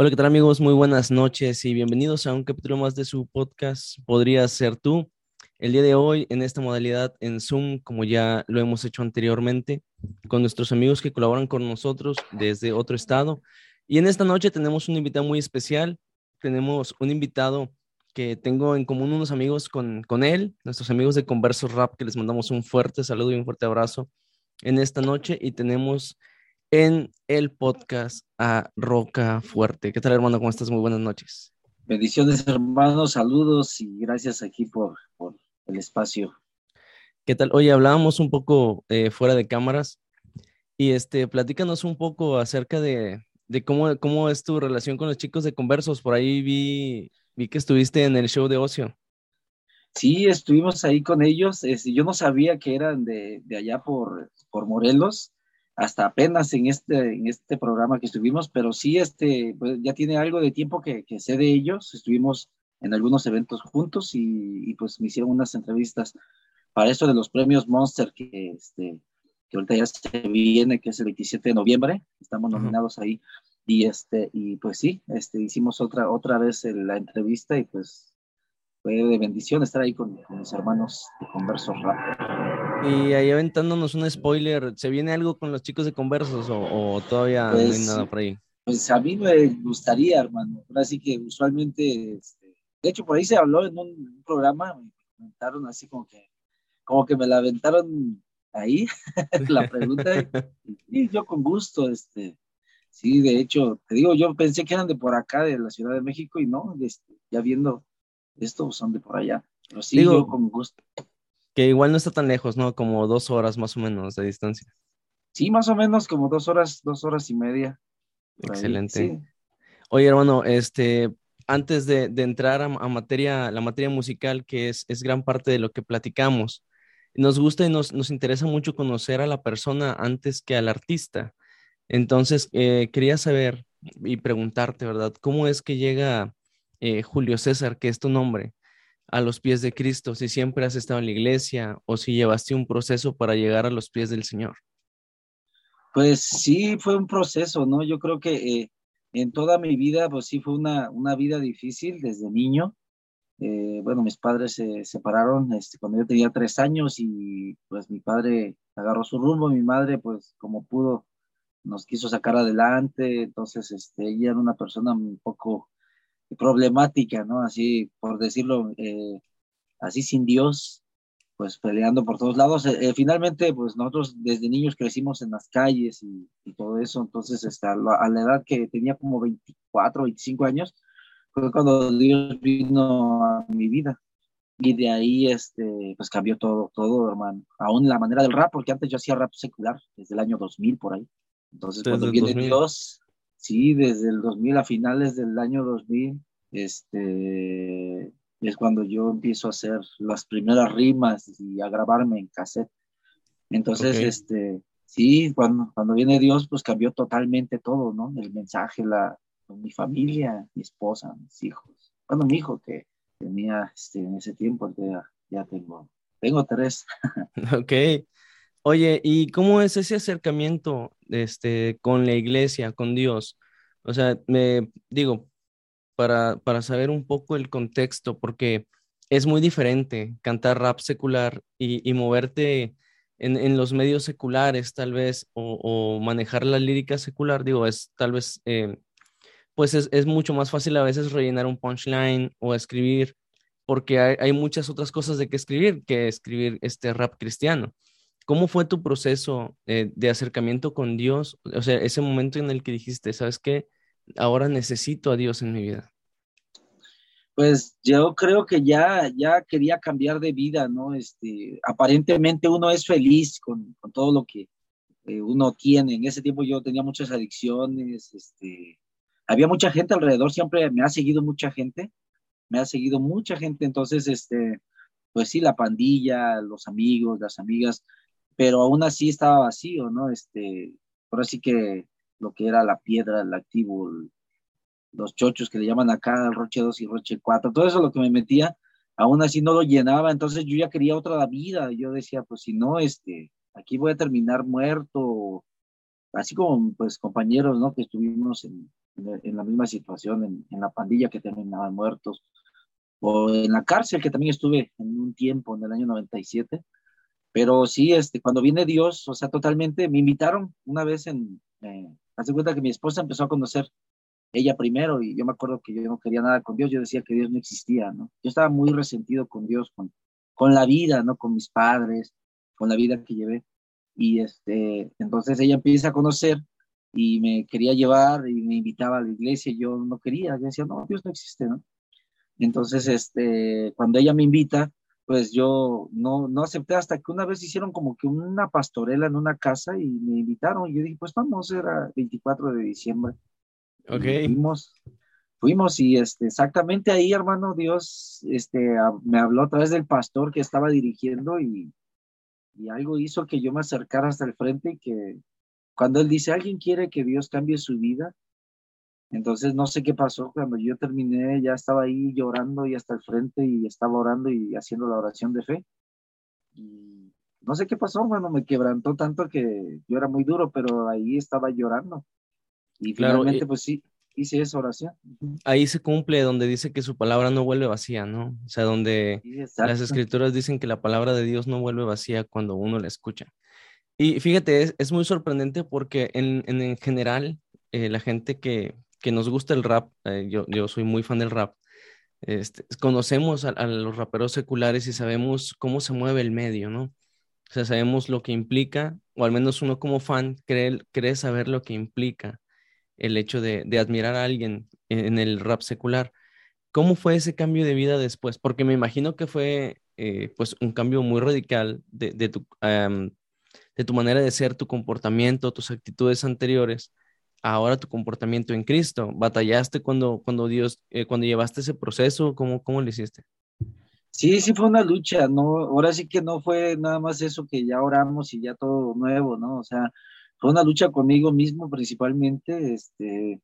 Hola, ¿qué tal amigos? Muy buenas noches y bienvenidos a un capítulo más de su podcast Podría ser tú. El día de hoy en esta modalidad en Zoom, como ya lo hemos hecho anteriormente, con nuestros amigos que colaboran con nosotros desde otro estado. Y en esta noche tenemos un invitado muy especial. Tenemos un invitado que tengo en común unos amigos con, con él, nuestros amigos de Converso Rap, que les mandamos un fuerte saludo y un fuerte abrazo en esta noche. Y tenemos en el podcast a Roca Fuerte. ¿Qué tal, hermano? ¿Cómo estás? Muy buenas noches. Bendiciones, hermanos, saludos y gracias aquí por, por el espacio. ¿Qué tal? Oye, hablábamos un poco eh, fuera de cámaras y este, platícanos un poco acerca de, de cómo, cómo es tu relación con los chicos de Conversos. Por ahí vi, vi que estuviste en el show de ocio. Sí, estuvimos ahí con ellos. Este, yo no sabía que eran de, de allá por, por Morelos hasta apenas en este, en este programa que estuvimos, pero sí, este, pues ya tiene algo de tiempo que, que sé de ellos, estuvimos en algunos eventos juntos y, y, pues me hicieron unas entrevistas para eso de los premios Monster que, este, que ahorita ya se viene, que es el 27 de noviembre, estamos nominados uh -huh. ahí y este, y pues sí, este, hicimos otra, otra vez la entrevista y pues fue de bendición estar ahí con, con mis hermanos de Conversos Rap. Y ahí aventándonos un spoiler, ¿se viene algo con los chicos de Conversos o, o todavía pues, no hay nada por ahí? Pues a mí me gustaría, hermano. Así que usualmente, este, de hecho, por ahí se habló en un, programa, me comentaron así como que, como que me la aventaron ahí, la pregunta. y yo con gusto, este, sí, de hecho, te digo, yo pensé que eran de por acá, de la Ciudad de México, y no, este, ya viendo estos son de por allá. Pero sí, Digo, yo con gusto. Que igual no está tan lejos, ¿no? Como dos horas más o menos de distancia. Sí, más o menos como dos horas, dos horas y media. Excelente. Ahí, sí. Oye, hermano, este, antes de, de entrar a, a, materia, la materia musical, que es, es gran parte de lo que platicamos, nos gusta y nos, nos interesa mucho conocer a la persona antes que al artista. Entonces, eh, quería saber y preguntarte, ¿verdad? ¿Cómo es que llega eh, Julio César, que es tu nombre, a los pies de Cristo, si siempre has estado en la iglesia o si llevaste un proceso para llegar a los pies del Señor. Pues sí, fue un proceso, ¿no? Yo creo que eh, en toda mi vida, pues sí, fue una, una vida difícil desde niño. Eh, bueno, mis padres se separaron este, cuando yo tenía tres años y pues mi padre agarró su rumbo, mi madre pues como pudo nos quiso sacar adelante, entonces este, ella era una persona un poco problemática, ¿no? Así, por decirlo, eh, así sin Dios, pues peleando por todos lados. Eh, finalmente, pues nosotros desde niños crecimos en las calles y, y todo eso, entonces este, a, la, a, la, edad que tenía como 24, 25 años, fue cuando Dios vino a mi vida. Y de ahí, este, pues cambió todo, todo, hermano. Aún la manera del rap, porque antes yo hacía rap secular, desde el año 2000 por ahí. Entonces, desde cuando viene 2000. Dios, Sí, desde el 2000, a finales del año 2000, este, es cuando yo empiezo a hacer las primeras rimas y a grabarme en cassette. Entonces, okay. este, sí, cuando, cuando viene Dios, pues cambió totalmente todo, ¿no? El mensaje, la, mi familia, mi esposa, mis hijos. Bueno, mi hijo que tenía este, en ese tiempo, ya, ya tengo, tengo tres. ok. Oye, ¿y cómo es ese acercamiento este, con la iglesia, con Dios? O sea, me digo, para, para saber un poco el contexto, porque es muy diferente cantar rap secular y, y moverte en, en, los medios seculares, tal vez, o, o, manejar la lírica secular, digo, es tal vez, eh, pues es, es, mucho más fácil a veces rellenar un punchline o escribir, porque hay, hay muchas otras cosas de que escribir que escribir este rap cristiano. ¿Cómo fue tu proceso eh, de acercamiento con Dios? O sea, ese momento en el que dijiste, ¿sabes qué? Ahora necesito a Dios en mi vida. Pues yo creo que ya, ya quería cambiar de vida, ¿no? Este, aparentemente uno es feliz con, con todo lo que eh, uno tiene. En ese tiempo yo tenía muchas adicciones, este, había mucha gente alrededor, siempre me ha seguido mucha gente, me ha seguido mucha gente, entonces, este, pues sí, la pandilla, los amigos, las amigas, pero aún así estaba vacío, ¿no? Este, por así que lo que era la piedra, el activo, los chochos que le llaman acá, el Roche 2 y Roche 4, todo eso lo que me metía, aún así no lo llenaba, entonces yo ya quería otra vida, yo decía, pues si no, este, aquí voy a terminar muerto, así como pues compañeros, ¿no? Que estuvimos en, en la misma situación, en, en, la pandilla que terminaban muertos, o en la cárcel que también estuve en un tiempo, en el año 97. Pero sí, este, cuando viene Dios, o sea, totalmente, me invitaron una vez en, eh, hace cuenta que mi esposa empezó a conocer ella primero y yo me acuerdo que yo no quería nada con Dios, yo decía que Dios no existía, ¿no? Yo estaba muy resentido con Dios, con, con la vida, ¿no? Con mis padres, con la vida que llevé. Y este, entonces ella empieza a conocer y me quería llevar y me invitaba a la iglesia y yo no quería, yo decía, no, Dios no existe, ¿no? Entonces, este, cuando ella me invita, pues yo no, no acepté hasta que una vez hicieron como que una pastorela en una casa y me invitaron y yo dije, pues vamos, era 24 de diciembre. Ok. fuimos, fuimos y este, exactamente ahí, hermano, Dios este, me habló a través del pastor que estaba dirigiendo y, y algo hizo que yo me acercara hasta el frente y que cuando él dice, alguien quiere que Dios cambie su vida, entonces no sé qué pasó, cuando yo terminé ya estaba ahí llorando y hasta el frente y estaba orando y haciendo la oración de fe. Y no sé qué pasó, bueno, me quebrantó tanto que yo era muy duro, pero ahí estaba llorando. Y Claro, finalmente y- pues sí, hice esa oración. Ahí se cumple donde dice que su palabra no vuelve vacía, ¿no? O sea, donde Sí, las escrituras dicen que la palabra de Dios no vuelve vacía cuando uno la escucha. Y fíjate, es, es muy sorprendente porque en, en, en general, eh, la gente que, que nos gusta el rap, eh, yo, yo soy muy fan del rap, este, conocemos a, los raperos seculares y sabemos cómo se mueve el medio, ¿no? O sea, sabemos lo que implica, o al menos uno como fan cree, cree saber lo que implica el hecho de, de admirar a alguien en, el rap secular. ¿Cómo fue ese cambio de vida después? Porque me imagino que fue eh, pues un cambio muy radical de, tu, de tu manera de ser, tu comportamiento, tus actitudes anteriores, ahora tu comportamiento en Cristo. ¿Batallaste cuando, cuando Dios, eh, cuando llevaste ese proceso? ¿Cómo, cómo lo hiciste? Sí, sí fue una lucha, ¿no? Ahora sí que no fue nada más eso que ya oramos y ya todo nuevo, ¿no? O sea, fue una lucha conmigo mismo principalmente, este,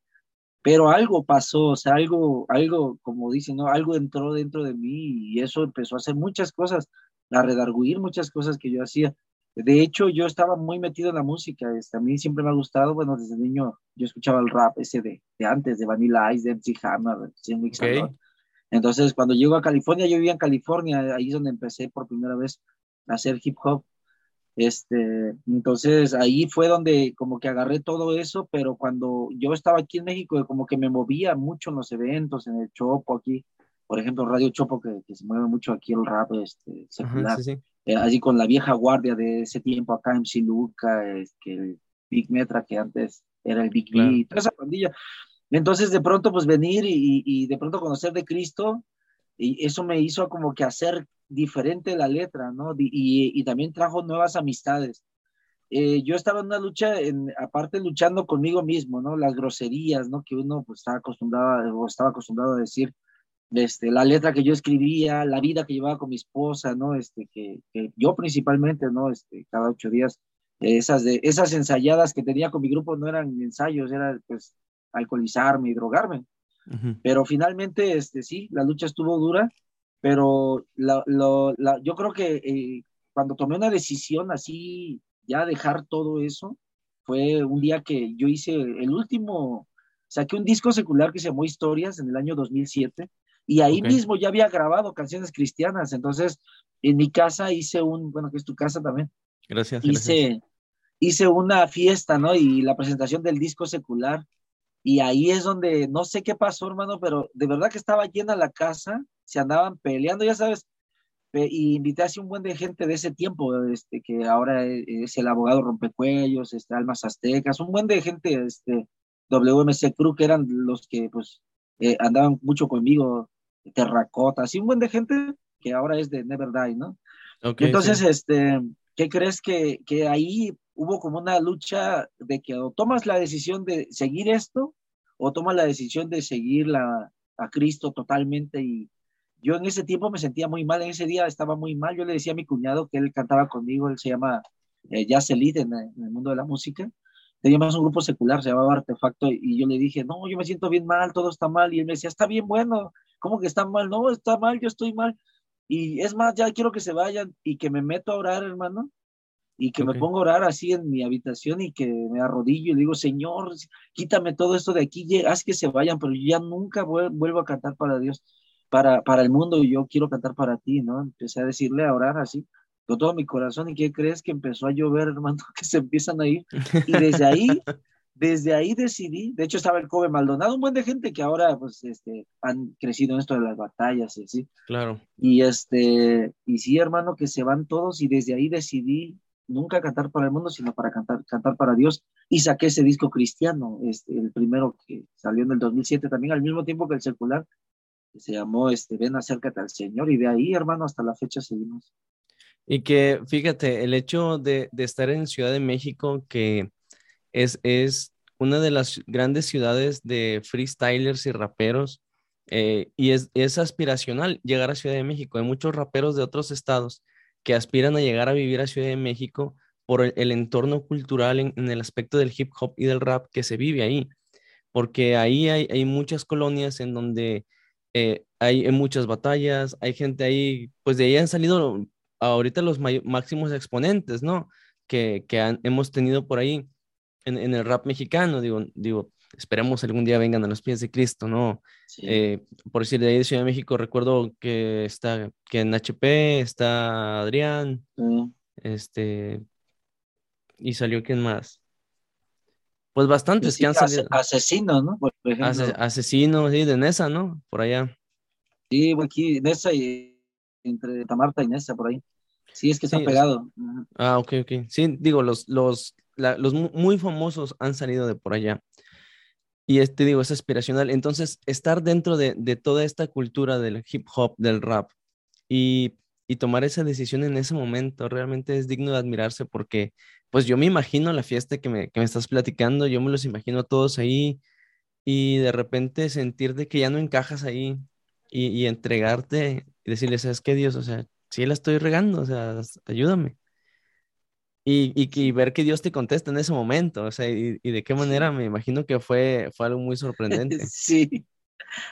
pero algo pasó, o sea, algo, algo, como dicen, ¿no? Algo entró dentro de mí y eso empezó a hacer muchas cosas, a redarguir muchas cosas que yo hacía. De hecho, yo estaba muy metido en la música, este, a mí siempre me ha gustado, bueno, desde niño yo escuchaba el rap ese de, de antes, de Vanilla Ice, de MC Hammer, de Jim Ok. entonces, cuando llego a California, yo vivía en California, ahí es donde empecé por primera vez a hacer hip hop. Este, entonces ahí fue donde como que agarré todo eso, pero cuando yo estaba aquí en México, como que me movía mucho en los eventos, en el Chopo aquí, por ejemplo, Radio Chopo, que, que se mueve mucho aquí el rap este, Ajá, secular, sí, sí. eh, así con la vieja guardia de ese tiempo acá, MC Luca, que el Big Metra, que antes era el Big Claro. B, toda esa pandilla. Entonces, de pronto, pues venir y, y de pronto conocer de Cristo, y eso me hizo como que hacer diferente la letra, ¿no? Di- Y, y también trajo nuevas amistades. Eh, yo estaba en una lucha, en, aparte luchando conmigo mismo, ¿no? Las groserías, ¿no? Que uno pues estaba acostumbrado o estaba acostumbrado a decir, este, la letra que yo escribía, la vida que llevaba con mi esposa, ¿no? Este, que, que yo principalmente, ¿no? Este, cada ocho días, eh, esas, de, esas ensayadas que tenía con mi grupo no eran ensayos, era pues alcoholizarme y drogarme. Ujú. Pero finalmente, este, sí, la lucha estuvo dura, pero la, lo- la- yo creo que eh, cuando tomé una decisión así, ya dejar todo eso, fue un día que yo hice el último, saqué un disco secular que se llamó Historias en el año 2007, y ahí Ok. mismo ya había grabado canciones cristianas, entonces en mi casa hice un, bueno, que es tu casa también, Gracias, gracias. hice, hice una fiesta, ¿no? Y la presentación del disco secular. Y ahí es donde, no sé qué pasó, hermano, pero de verdad que estaba llena la casa, se andaban peleando, ya sabes, y invité así un buen de gente de ese tiempo, este, que ahora es, es el abogado Rompecuellos, este, Almas Aztecas, un buen de gente, este, WMC Crew, que eran los que, pues, eh, andaban mucho conmigo, Terracota, así un buen de gente que ahora es de Never Die, ¿no? Ok, Entonces, sí. este, ¿qué crees que, que ahí hubo como una lucha de que o tomas la decisión de seguir esto o tomas la decisión de seguir la, a Cristo totalmente? Y yo en ese tiempo me sentía muy mal, en ese día estaba muy mal. Yo le decía a mi cuñado que él cantaba conmigo, él se llama eh, Jazz Elite en, en el mundo de la música. Teníamos un grupo secular, se llamaba Artefacto, y yo le dije, no, yo me siento bien mal, todo está mal. Y él me decía, está bien bueno, ¿cómo que está mal? No, está mal, yo estoy mal. Y es más, ya quiero que se vayan y que me meto a orar, hermano. y que me pongo a orar así en mi habitación y que me arrodillo y digo, Señor, quítame todo esto de aquí, haz que se vayan, pero yo ya nunca vuelvo a cantar para Dios, para, para el mundo y yo quiero cantar para ti, ¿no? Empecé a decirle, a orar así, con todo mi corazón y ¿qué crees que empezó a llover, hermano? Que se empiezan a ir y desde ahí desde ahí decidí, de hecho estaba el Kobe Maldonado, un buen de gente que ahora pues este, han crecido en esto de las batallas y así. Claro. Y este, y sí, hermano, que se van todos y desde ahí decidí nunca cantar para el mundo, sino para cantar, cantar para Dios. Y saqué ese disco cristiano, este, el primero que salió en el 2007 también, al mismo tiempo que el secular, que se llamó este, Ven, acércate al Señor. Y de ahí, hermano, hasta la fecha seguimos. Y que, fíjate, el hecho de, de estar en Ciudad de México, que es, una de las grandes ciudades de freestylers y raperos eh, y es, aspiracional llegar a Ciudad de México. Hay muchos raperos de otros estados que aspiran a llegar a vivir a Ciudad de México por el, entorno cultural en, el aspecto del hip hop y del rap que se vive ahí, porque ahí hay, muchas colonias en donde eh, hay, muchas batallas, hay gente ahí, pues de ahí han salido ahorita los máximos exponentes, ¿no? Que, hemos tenido por ahí en, el rap mexicano, digo, digo, esperemos algún día vengan a los pies de Cristo, ¿no? Eh, por decir, de ahí de Ciudad de México recuerdo que está, que en HP está Adrián, este, y salió quién más. Pues bastantes que han salido. Asesino, ¿no? Por asesino, sí, de Nesa, ¿no? Por allá. Sí, aquí, Nesa y entre Tamarta y Nesa, por ahí. Sí, es que está pegado. Ah, ok, ok. Sí, digo, los, los, los muy famosos han salido de por allá. Y este, digo, es aspiracional. Entonces, estar dentro de, toda esta cultura del hip hop, del rap, y, tomar esa decisión en ese momento realmente es digno de admirarse porque, pues yo me imagino la fiesta que me, estás platicando, yo me los imagino todos ahí y de repente sentir de que ya no encajas ahí y, y entregarte y decirle, ¿sabes qué, Dios? O sea, sí la estoy regando, o sea, ayúdame. Y, y, ver que Dios te contesta en ese momento, o sea, y, de qué manera me imagino que fue, fue algo muy sorprendente. Sí,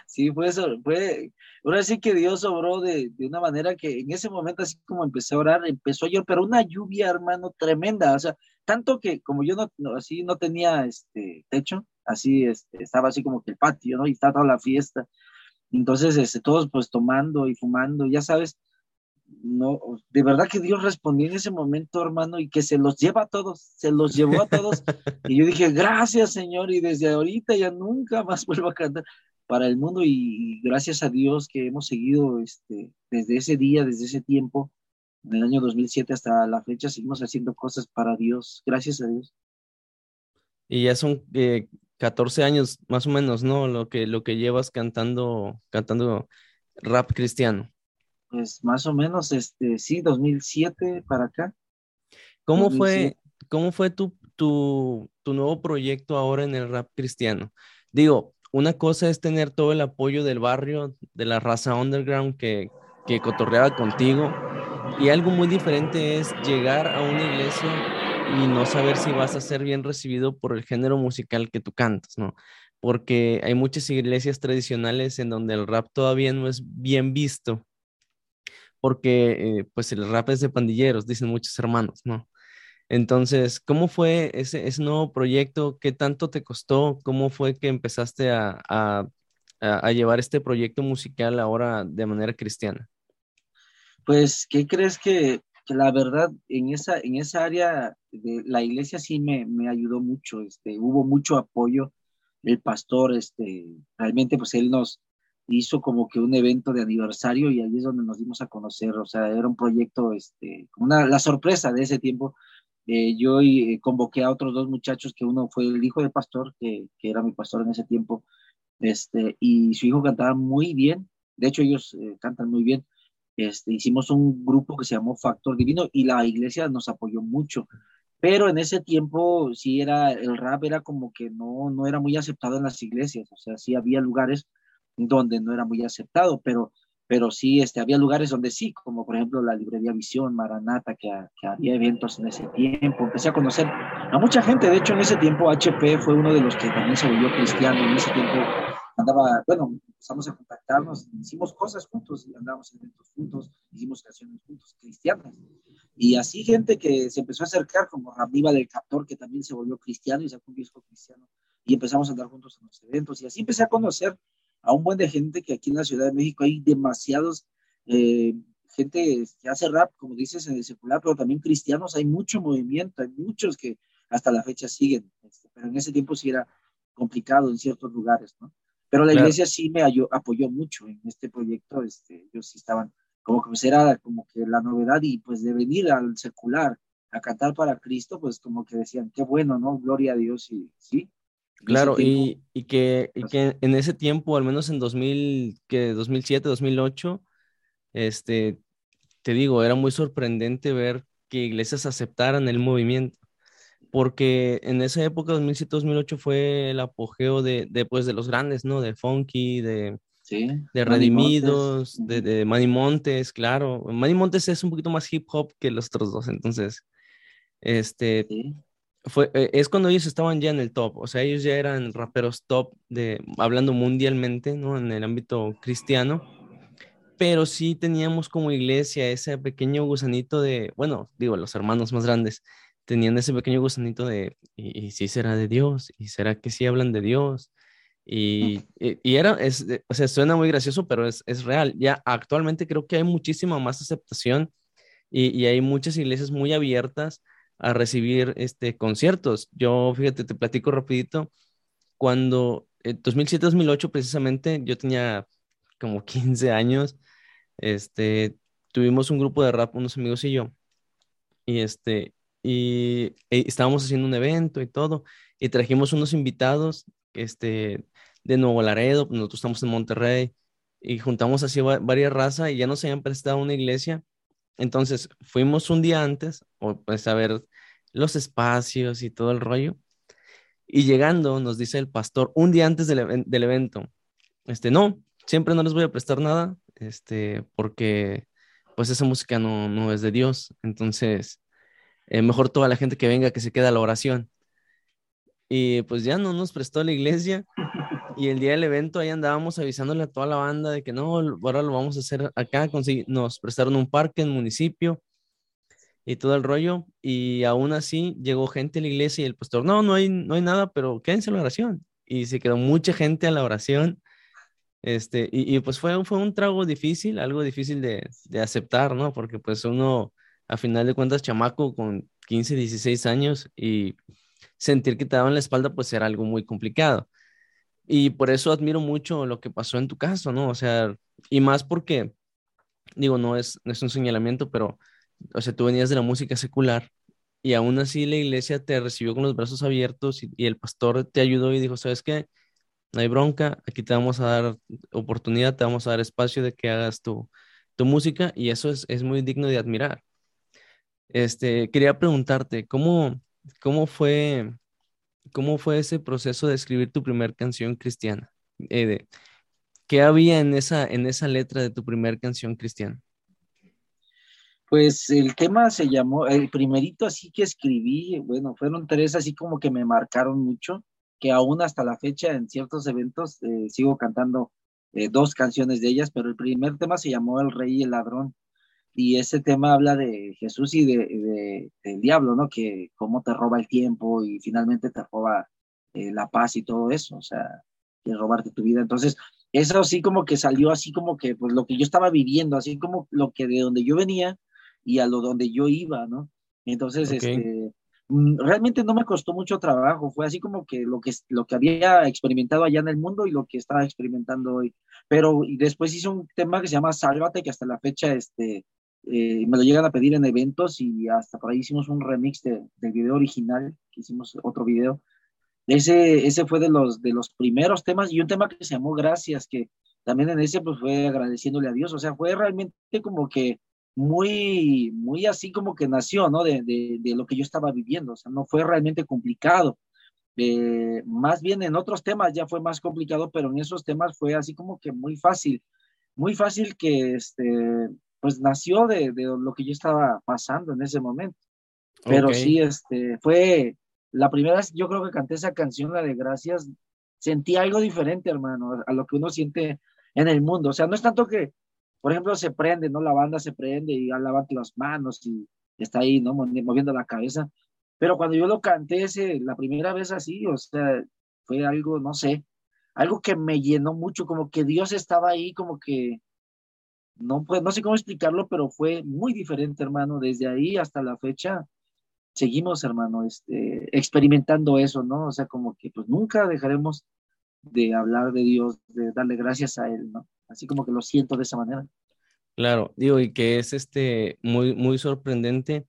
sí, fue fue, ahora sí que Dios obró de, de, una manera que en ese momento, así como empecé a orar, empezó a llover, pero una lluvia, hermano, tremenda, o sea, tanto que como yo no, así no tenía este techo, así este, estaba así como que el patio, ¿no? Y estaba toda la fiesta, entonces este, todos pues tomando y fumando, ya sabes, no, de verdad que Dios respondió en ese momento, hermano, y que se los lleva a todos, se los llevó a todos. y yo dije, gracias, Señor, y desde ahorita ya nunca más vuelvo a cantar para el mundo y, gracias a Dios que hemos seguido este, desde ese día, desde ese tiempo, en el año 2007 hasta la fecha, seguimos haciendo cosas para Dios, gracias a Dios. Y ya son 14 eh, años más o menos, ¿no? Lo que, lo que llevas cantando, cantando rap cristiano pues más o menos, este, sí, 2007 para acá. ¿Cómo fue, cómo fue tu, tu, tu, nuevo proyecto ahora en el rap cristiano? Digo, una cosa es tener todo el apoyo del barrio, de la raza underground que, que cotorreaba contigo, y algo muy diferente es llegar a una iglesia y no saber si vas a ser bien recibido por el género musical que tú cantas, ¿no? Porque hay muchas iglesias tradicionales en donde el rap todavía no es bien visto porque eh, pues el rap es de pandilleros, dicen muchos hermanos, ¿no? Entonces, ¿cómo fue ese, ese nuevo proyecto? ¿Qué tanto te costó? ¿Cómo fue que empezaste a, a, llevar este proyecto musical ahora de manera cristiana? Pues, ¿qué crees que, que, la verdad en esa, en esa área de la iglesia sí me, me ayudó mucho? Este, hubo mucho apoyo. El pastor, este, realmente, pues él nos, hizo como que un evento de aniversario y ahí es donde nos dimos a conocer, o sea, era un proyecto, este, una, la sorpresa de ese tiempo. Eh, yo eh, convoqué a otros dos muchachos, que uno fue el hijo del pastor, que, que, era mi pastor en ese tiempo, este, y su hijo cantaba muy bien, de hecho ellos eh, cantan muy bien. Este, hicimos un grupo que se llamó Factor Divino y la iglesia nos apoyó mucho. Pero en ese tiempo sí era, el rap era como que no, no era muy aceptado en las iglesias, o sea, sí había lugares donde no era muy aceptado, pero, pero sí este, había lugares donde sí, como por ejemplo la librería Visión, Maranata, que, había eventos en ese tiempo. Empecé a conocer a mucha gente, de hecho en ese tiempo HP fue uno de los que también se volvió cristiano, en ese tiempo andaba, bueno, empezamos a contactarnos, hicimos cosas juntos, andábamos en eventos juntos, hicimos canciones juntos, cristianas. Y así gente que se empezó a acercar, como Ramíba del Captor, que también se volvió cristiano y sacó un disco cristiano. Y empezamos a andar juntos en los eventos. Y así empecé a conocer a un buen de gente que aquí en la Ciudad de México hay demasiados, eh, gente que hace rap, como dices, en el secular, pero también cristianos. Hay mucho movimiento, hay muchos que hasta la fecha siguen. Este, pero en ese tiempo sí era complicado en ciertos lugares, ¿no? Pero la iglesia sí me apoyó mucho en este proyecto. Este, ellos sí estaban como que pues era como que la novedad y pues de venir al secular a cantar para Cristo, pues como que decían, qué bueno, ¿no? Gloria a Dios y sí. Claro, y, y, que, y que en ese tiempo, al menos en 2000, que 2007, 2008, este, te digo, era muy sorprendente ver que iglesias aceptaran el movimiento, porque en esa época, 2007-2008, fue el apogeo de, de, pues, de los grandes, ¿no? De Funky, de, de Redimidos, de, de Manny Montes, claro. Manny Montes es un poquito más hip hop que los otros dos, entonces, este, fue, e, es cuando ellos estaban ya en el top, o sea, ellos ya eran raperos top, de, hablando mundialmente, ¿no? En el ámbito cristiano, pero sí teníamos como iglesia ese pequeño gusanito de, bueno, digo, los hermanos más grandes tenían ese pequeño gusanito de, ¿y, y si será de Dios? ¿Y será que sí hablan de Dios? Y, y, era, es, o sea, suena muy gracioso, pero es, es, real. Ya actualmente creo que hay muchísima más aceptación y, y, hay muchas iglesias muy abiertas a recibir este, conciertos. Yo, fíjate, te platico rapidito, cuando en 2007-2008 precisamente, yo tenía como 15 años, este, tuvimos un grupo de rap, unos amigos y yo, y este, y, y estábamos haciendo un evento y todo, y trajimos unos invitados, este, de Nuevo Laredo, nosotros estamos en Monterrey y juntamos así varias razas y ya nos habían prestado una iglesia. Entonces fuimos un día antes, o pues a ver los espacios y todo el rollo. Y llegando, nos dice el pastor, un día antes del, evento, este, no, siempre no les voy a prestar nada, este, porque pues esa música no, no es de Dios. Entonces, eh, mejor toda la gente que venga que se quede a la oración. Y pues ya no nos prestó la iglesia y el día del evento ahí andábamos avisándole a toda la banda de que no, ahora lo vamos a hacer acá. Nos prestaron un parque en municipio y todo el rollo. Y aún así llegó gente a la iglesia y el pastor, no, no hay, no hay nada, pero quédense en la oración. Y se quedó mucha gente a la oración. Este, y, y pues fue, fue un trago difícil, algo difícil de, de, aceptar, ¿no? Porque pues uno, a final de cuentas, chamaco con 15, 16 años y sentir que te daban la espalda, pues era algo muy complicado. Y por eso admiro mucho lo que pasó en tu caso, ¿no? O sea, y más porque, digo, no es, es un señalamiento, pero, o sea, tú venías de la música secular y aún así la iglesia te recibió con los brazos abiertos y, y el pastor te ayudó y dijo, ¿sabes qué? No hay bronca, aquí te vamos a dar oportunidad, te vamos a dar espacio de que hagas tu, tu música y eso es, es muy digno de admirar. Este, quería preguntarte, ¿cómo, cómo fue ¿Cómo fue ese proceso de escribir tu primer canción cristiana? Eh, ¿Qué había en esa, en esa letra de tu primer canción cristiana? Pues el tema se llamó, el primerito así que escribí, bueno, fueron tres así como que me marcaron mucho, que aún hasta la fecha en ciertos eventos eh, sigo cantando eh, dos canciones de ellas, pero el primer tema se llamó El Rey y el Ladrón y ese tema habla de Jesús y de, del diablo, ¿no? Que cómo te roba el tiempo y finalmente te roba eh, la paz y todo eso, o sea, quiere robarte tu vida. Entonces, eso sí como que salió así como que, pues lo que yo estaba viviendo, así como lo que de donde yo venía y a lo donde yo iba, ¿no? Entonces, este, mm, realmente no me costó mucho trabajo, fue así como que lo que, lo que había experimentado allá en el mundo y lo que estaba experimentando hoy. Pero después hice un tema que se llama Sálvate, que hasta la fecha, este, eh, me lo llegan a pedir en eventos y hasta por ahí hicimos un remix de, del video original, que hicimos otro video. Ese, ese fue de los, de los primeros temas y un tema que se llamó Gracias, que también en ese pues fue agradeciéndole a Dios, o sea, fue realmente como que muy, muy así como que nació, ¿no? De, de, lo que yo estaba viviendo, o sea, no fue realmente complicado. Eh, más bien en otros temas ya fue más complicado, pero en esos temas fue así como que muy fácil, muy fácil que este, pues nació de, de, lo que yo estaba pasando en ese momento. Pero okay. sí, este, fue la primera vez, yo creo que canté esa canción, la de Gracias, sentí algo diferente, hermano, a lo que uno siente en el mundo. O sea, no es tanto que, por ejemplo, se prende, ¿no? La banda se prende y levanta las manos y está ahí, ¿no? Moviendo la cabeza. Pero cuando yo lo canté ese, la primera vez así, o sea, fue algo, no sé, algo que me llenó mucho, como que Dios estaba ahí, como que, no, pues, no sé cómo explicarlo, pero fue muy diferente, hermano, desde ahí hasta la fecha. Seguimos, hermano, este, experimentando eso, ¿no? O sea, como que pues nunca dejaremos de hablar de Dios, de darle gracias a Él, ¿no? Así como que lo siento de esa manera. Claro, digo, y que es este muy, muy sorprendente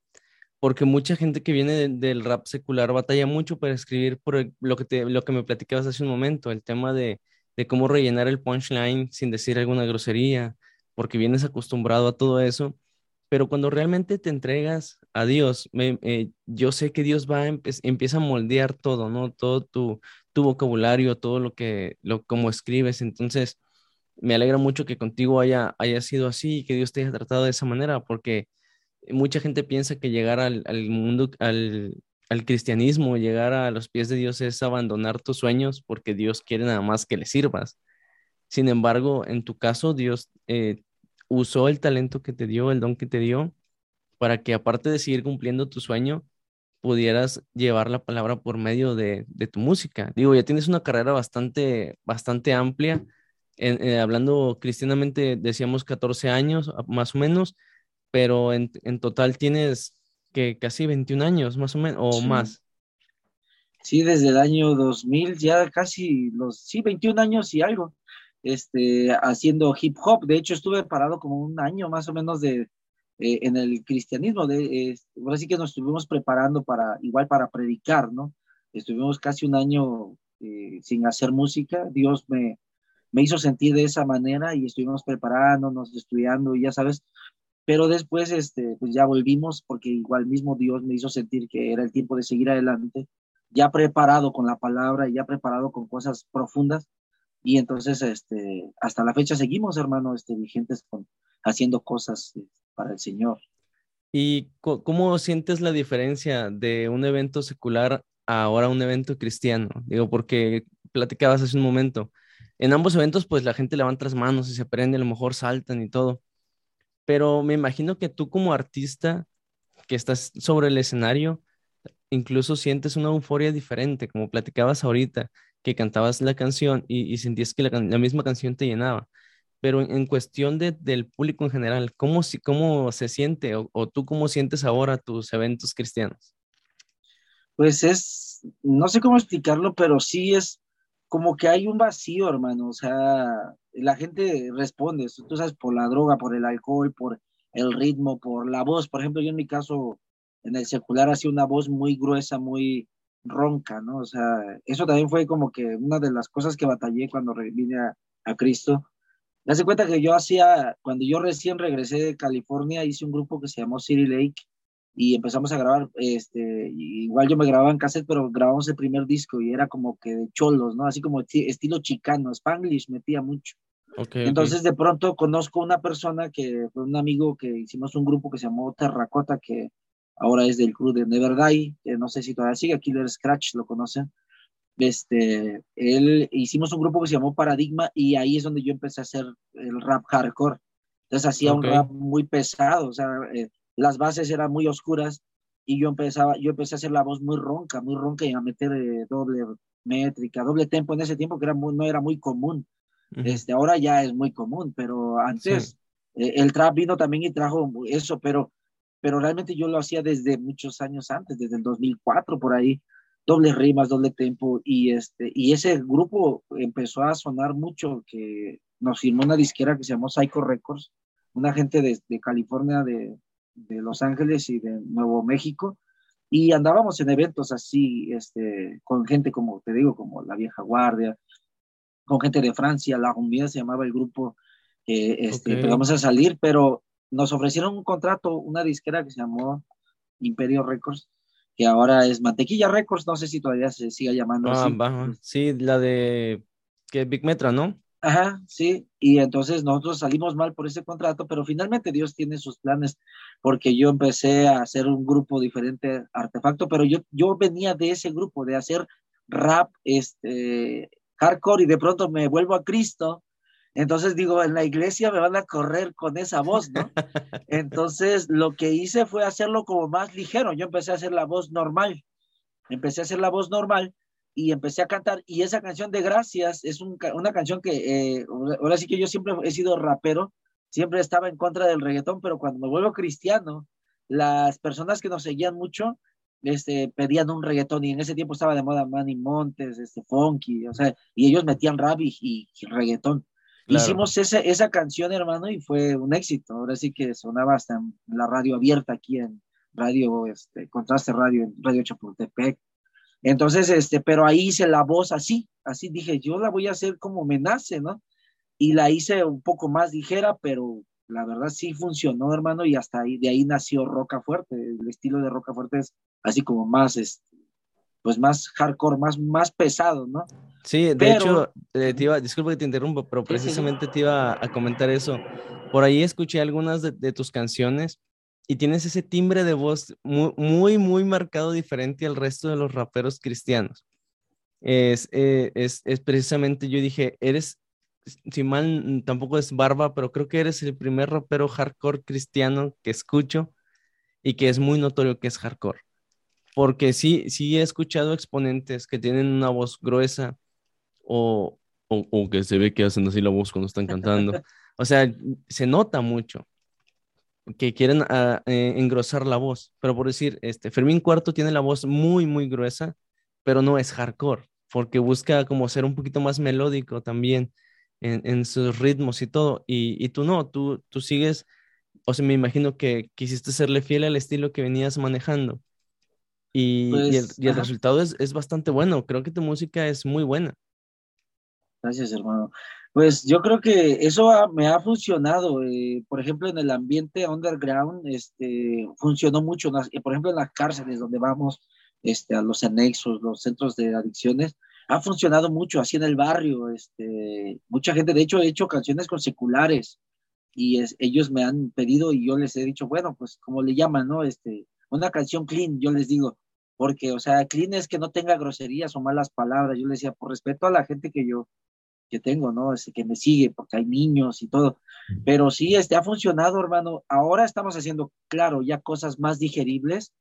porque mucha gente que viene del rap secular batalla mucho para escribir por lo que, te, lo que me platicabas hace un momento, el tema de, de cómo rellenar el punchline sin decir alguna grosería, porque vienes acostumbrado a todo eso, pero cuando realmente te entregas a Dios, eh, yo sé que Dios va a empieza a moldear todo, ¿no? Todo tu, tu vocabulario, todo lo que, lo, como escribes, entonces me alegra mucho que contigo haya, haya sido así y que Dios te haya tratado de esa manera, porque mucha gente piensa que llegar al, mundo, al, cristianismo, llegar a los pies de Dios es abandonar tus sueños porque Dios quiere nada más que le sirvas. Sin embargo, en tu caso, Dios eh, usó el talento que te dio, el don que te dio, para que aparte de seguir cumpliendo tu sueño, pudieras llevar la palabra por medio de, tu música. Digo, ya tienes una carrera bastante, bastante amplia. Eh, hablando cristianamente, decíamos 14 años más o menos, pero en, total tienes que casi 21 años, más o menos, o más. Sí, desde el año 2000, ya casi los, sí, 21 años y algo, este, haciendo hip hop. De hecho, estuve parado como un año más o menos de, eh, en el cristianismo. De, ahora sí que nos estuvimos preparando para, igual para predicar, ¿no? Estuvimos casi un año eh, sin hacer música. Dios me, me hizo sentir de esa manera y estuvimos preparándonos, estudiando, y ya sabes, pero después, este, pues ya volvimos porque igual mismo Dios me hizo sentir que era el tiempo de seguir adelante, ya preparado con la palabra, ya preparado con cosas profundas. Y entonces, este, hasta la fecha seguimos, hermano, este, vigentes con, haciendo cosas eh, para el Señor. ¿Y cómo sientes la diferencia de un evento secular a ahora un evento cristiano? Digo, porque platicabas hace un momento. En ambos eventos, pues la gente levanta las manos y se prende, a lo mejor saltan y todo pero me imagino que tú como artista que estás sobre el escenario, incluso sientes una euforia diferente, como platicabas ahorita, que cantabas la canción y, sentías que la, misma canción te llenaba. Pero en, cuestión de, del público en general, ¿cómo, cómo se siente o, o tú cómo sientes ahora tus eventos cristianos? Pues es, no sé cómo explicarlo, pero sí es como que hay un vacío, hermano. O sea, la gente responde, tú sabes, por la droga, por el alcohol, por el ritmo, por la voz. Por ejemplo, yo en mi caso, en el secular, hacía una voz muy gruesa, muy ronca, ¿no? O sea, eso también fue como que una de las cosas que batallé cuando vine a, a Cristo. Me hace cuenta que yo hacía, cuando yo recién regresé de California, hice un grupo que se llamó City Lake y empezamos a grabar, este, igual yo me grababa en cassette, pero grabamos el primer disco y era como que de cholos, ¿no? Así como estilo chicano, Spanglish metía mucho. Entonces de pronto conozco una persona que fue un amigo que hicimos un grupo que se llamó Terracota, que ahora es del club de Never Die, que no sé si todavía sigue, Killer Scratch lo conocen. Este, él hicimos un grupo que se llamó Paradigma y ahí es donde yo empecé a hacer el rap hardcore. Entonces hacía un rap muy pesado, o sea, eh, las bases eran muy oscuras y yo empezaba, yo empecé a hacer la voz muy ronca, muy ronca y a meter eh, doble métrica, doble tempo en ese tiempo que era no era muy común. Este, ahora ya es muy común, pero antes eh, el trap vino también y trajo eso, pero, pero realmente yo lo hacía desde muchos años antes, desde el 2004 por ahí, doble rimas, doble tempo y este y ese grupo empezó a sonar mucho que nos firmó una disquera que se llamó Psycho Records, una gente de, de California de, de Los Ángeles y de Nuevo México y andábamos en eventos así, este, con gente como te digo, como la vieja guardia, con gente de Francia, la Rumbia se llamaba el grupo, eh, este, vamos a salir, pero nos ofrecieron un contrato, una disquera que se llamó Imperio Records, que ahora es Mantequilla Records, no sé si todavía se siga llamando ah, así. sí, la de que Big Metra, ¿no? Ajá, sí, y entonces nosotros salimos mal por ese contrato, pero finalmente Dios tiene sus planes, porque yo empecé a hacer un grupo diferente, Artefacto, pero yo, yo venía de ese grupo, de hacer rap, este, hardcore, y de pronto me vuelvo a Cristo, Entonces digo, en la iglesia me van a correr con esa voz, ¿no? Entonces lo que hice fue hacerlo como más ligero. Yo empecé a hacer la voz normal. Empecé a hacer la voz normal y empecé a cantar. Y esa canción de Gracias es una canción que, eh, ahora sí que yo siempre he sido rapero, siempre estaba en contra del reggaetón, pero cuando me vuelvo cristiano, las personas que nos seguían mucho este, pedían un reggaetón y en ese tiempo estaba de moda Manny Montes, este, Funky, o sea, y ellos metían rap y, reggaetón. Hicimos esa, esa canción, hermano, y fue un éxito. Ahora sí que sonaba hasta en la radio abierta aquí en Radio, este, Contraste Radio, en Radio Chapultepec. Entonces, este, pero ahí hice la voz así, así dije, yo la voy a hacer como me nace, ¿no? Y la hice un poco más ligera, pero la verdad sí funcionó, hermano, y hasta ahí, de ahí nació Roca Fuerte. El estilo de Roca Fuerte es así como más, este, pues más hardcore, más, más pesado, ¿no? Sí, de hecho, eh, te iba, disculpa que te interrumpa, pero precisamente te iba a comentar eso. Por ahí escuché algunas de, tus canciones y tienes ese timbre de voz muy, muy, muy marcado diferente al resto de los raperos cristianos. Es, eh, es, es precisamente, yo dije, eres si mal, tampoco es barba, pero creo que eres el primer rapero hardcore cristiano que escucho y que es muy notorio que es hardcore. Porque sí, sí he escuchado exponentes que tienen una voz gruesa o, o, que se ve que hacen así la voz cuando están cantando. O sea, se nota mucho que quieren ah, eh, engrosar la voz. Pero por decir, este, Fermín Cuarto tiene la voz muy, muy gruesa, pero no es hardcore, porque busca como ser un poquito más melódico también en, sus ritmos y todo, y, tú no, tú, tú sigues, o sea, me imagino que quisiste serle fiel al estilo que venías manejando. Y, y, el, pues, resultado es, es, bastante bueno. Creo que tu música es muy buena. Gracias, hermano. Pues yo creo que eso me ha funcionado. Eh, por ejemplo, en el ambiente underground, este, funcionó mucho. por ejemplo, en las cárceles donde vamos, este, a los anexos, los centros de adicciones, ha funcionado mucho así en el barrio. Este, mucha gente, de hecho, he hecho canciones con seculares y ellos me han pedido y yo les he dicho, bueno, pues como le llaman, ¿no? Este, una canción clean, yo les digo, porque, o sea, clean es que no tenga groserías o malas palabras. Yo les decía, por respeto a la gente que yo que tengo, ¿no? Este, que me sigue, porque hay niños y todo. Pero sí, este ha funcionado, hermano. Ahora estamos haciendo, claro, ya cosas más digeribles,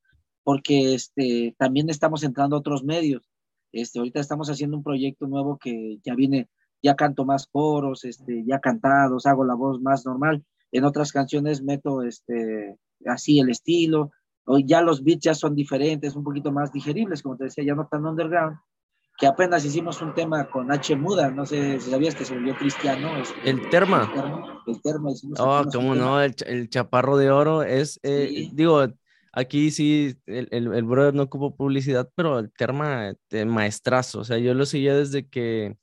porque este, también estamos entrando a otros medios. Este, ahorita estamos haciendo un proyecto nuevo que ya viene, ya canto más coros, este, ya cantados, hago la voz más normal. En otras canciones meto este, así el estilo. Hoy ya los beats ya son diferentes, un poquito más digeribles, como te decía, ya no tan underground. Que apenas hicimos un tema con H Muda, no sé si sabías que se volvió cristiano. Este, el Terma. El Terma. El oh, cómo no, el, el, Chaparro de Oro es, eh, digo, Aquí sí, el, el, brother no ocupo publicidad, pero el terma de maestrazo. O sea, yo lo seguía desde que,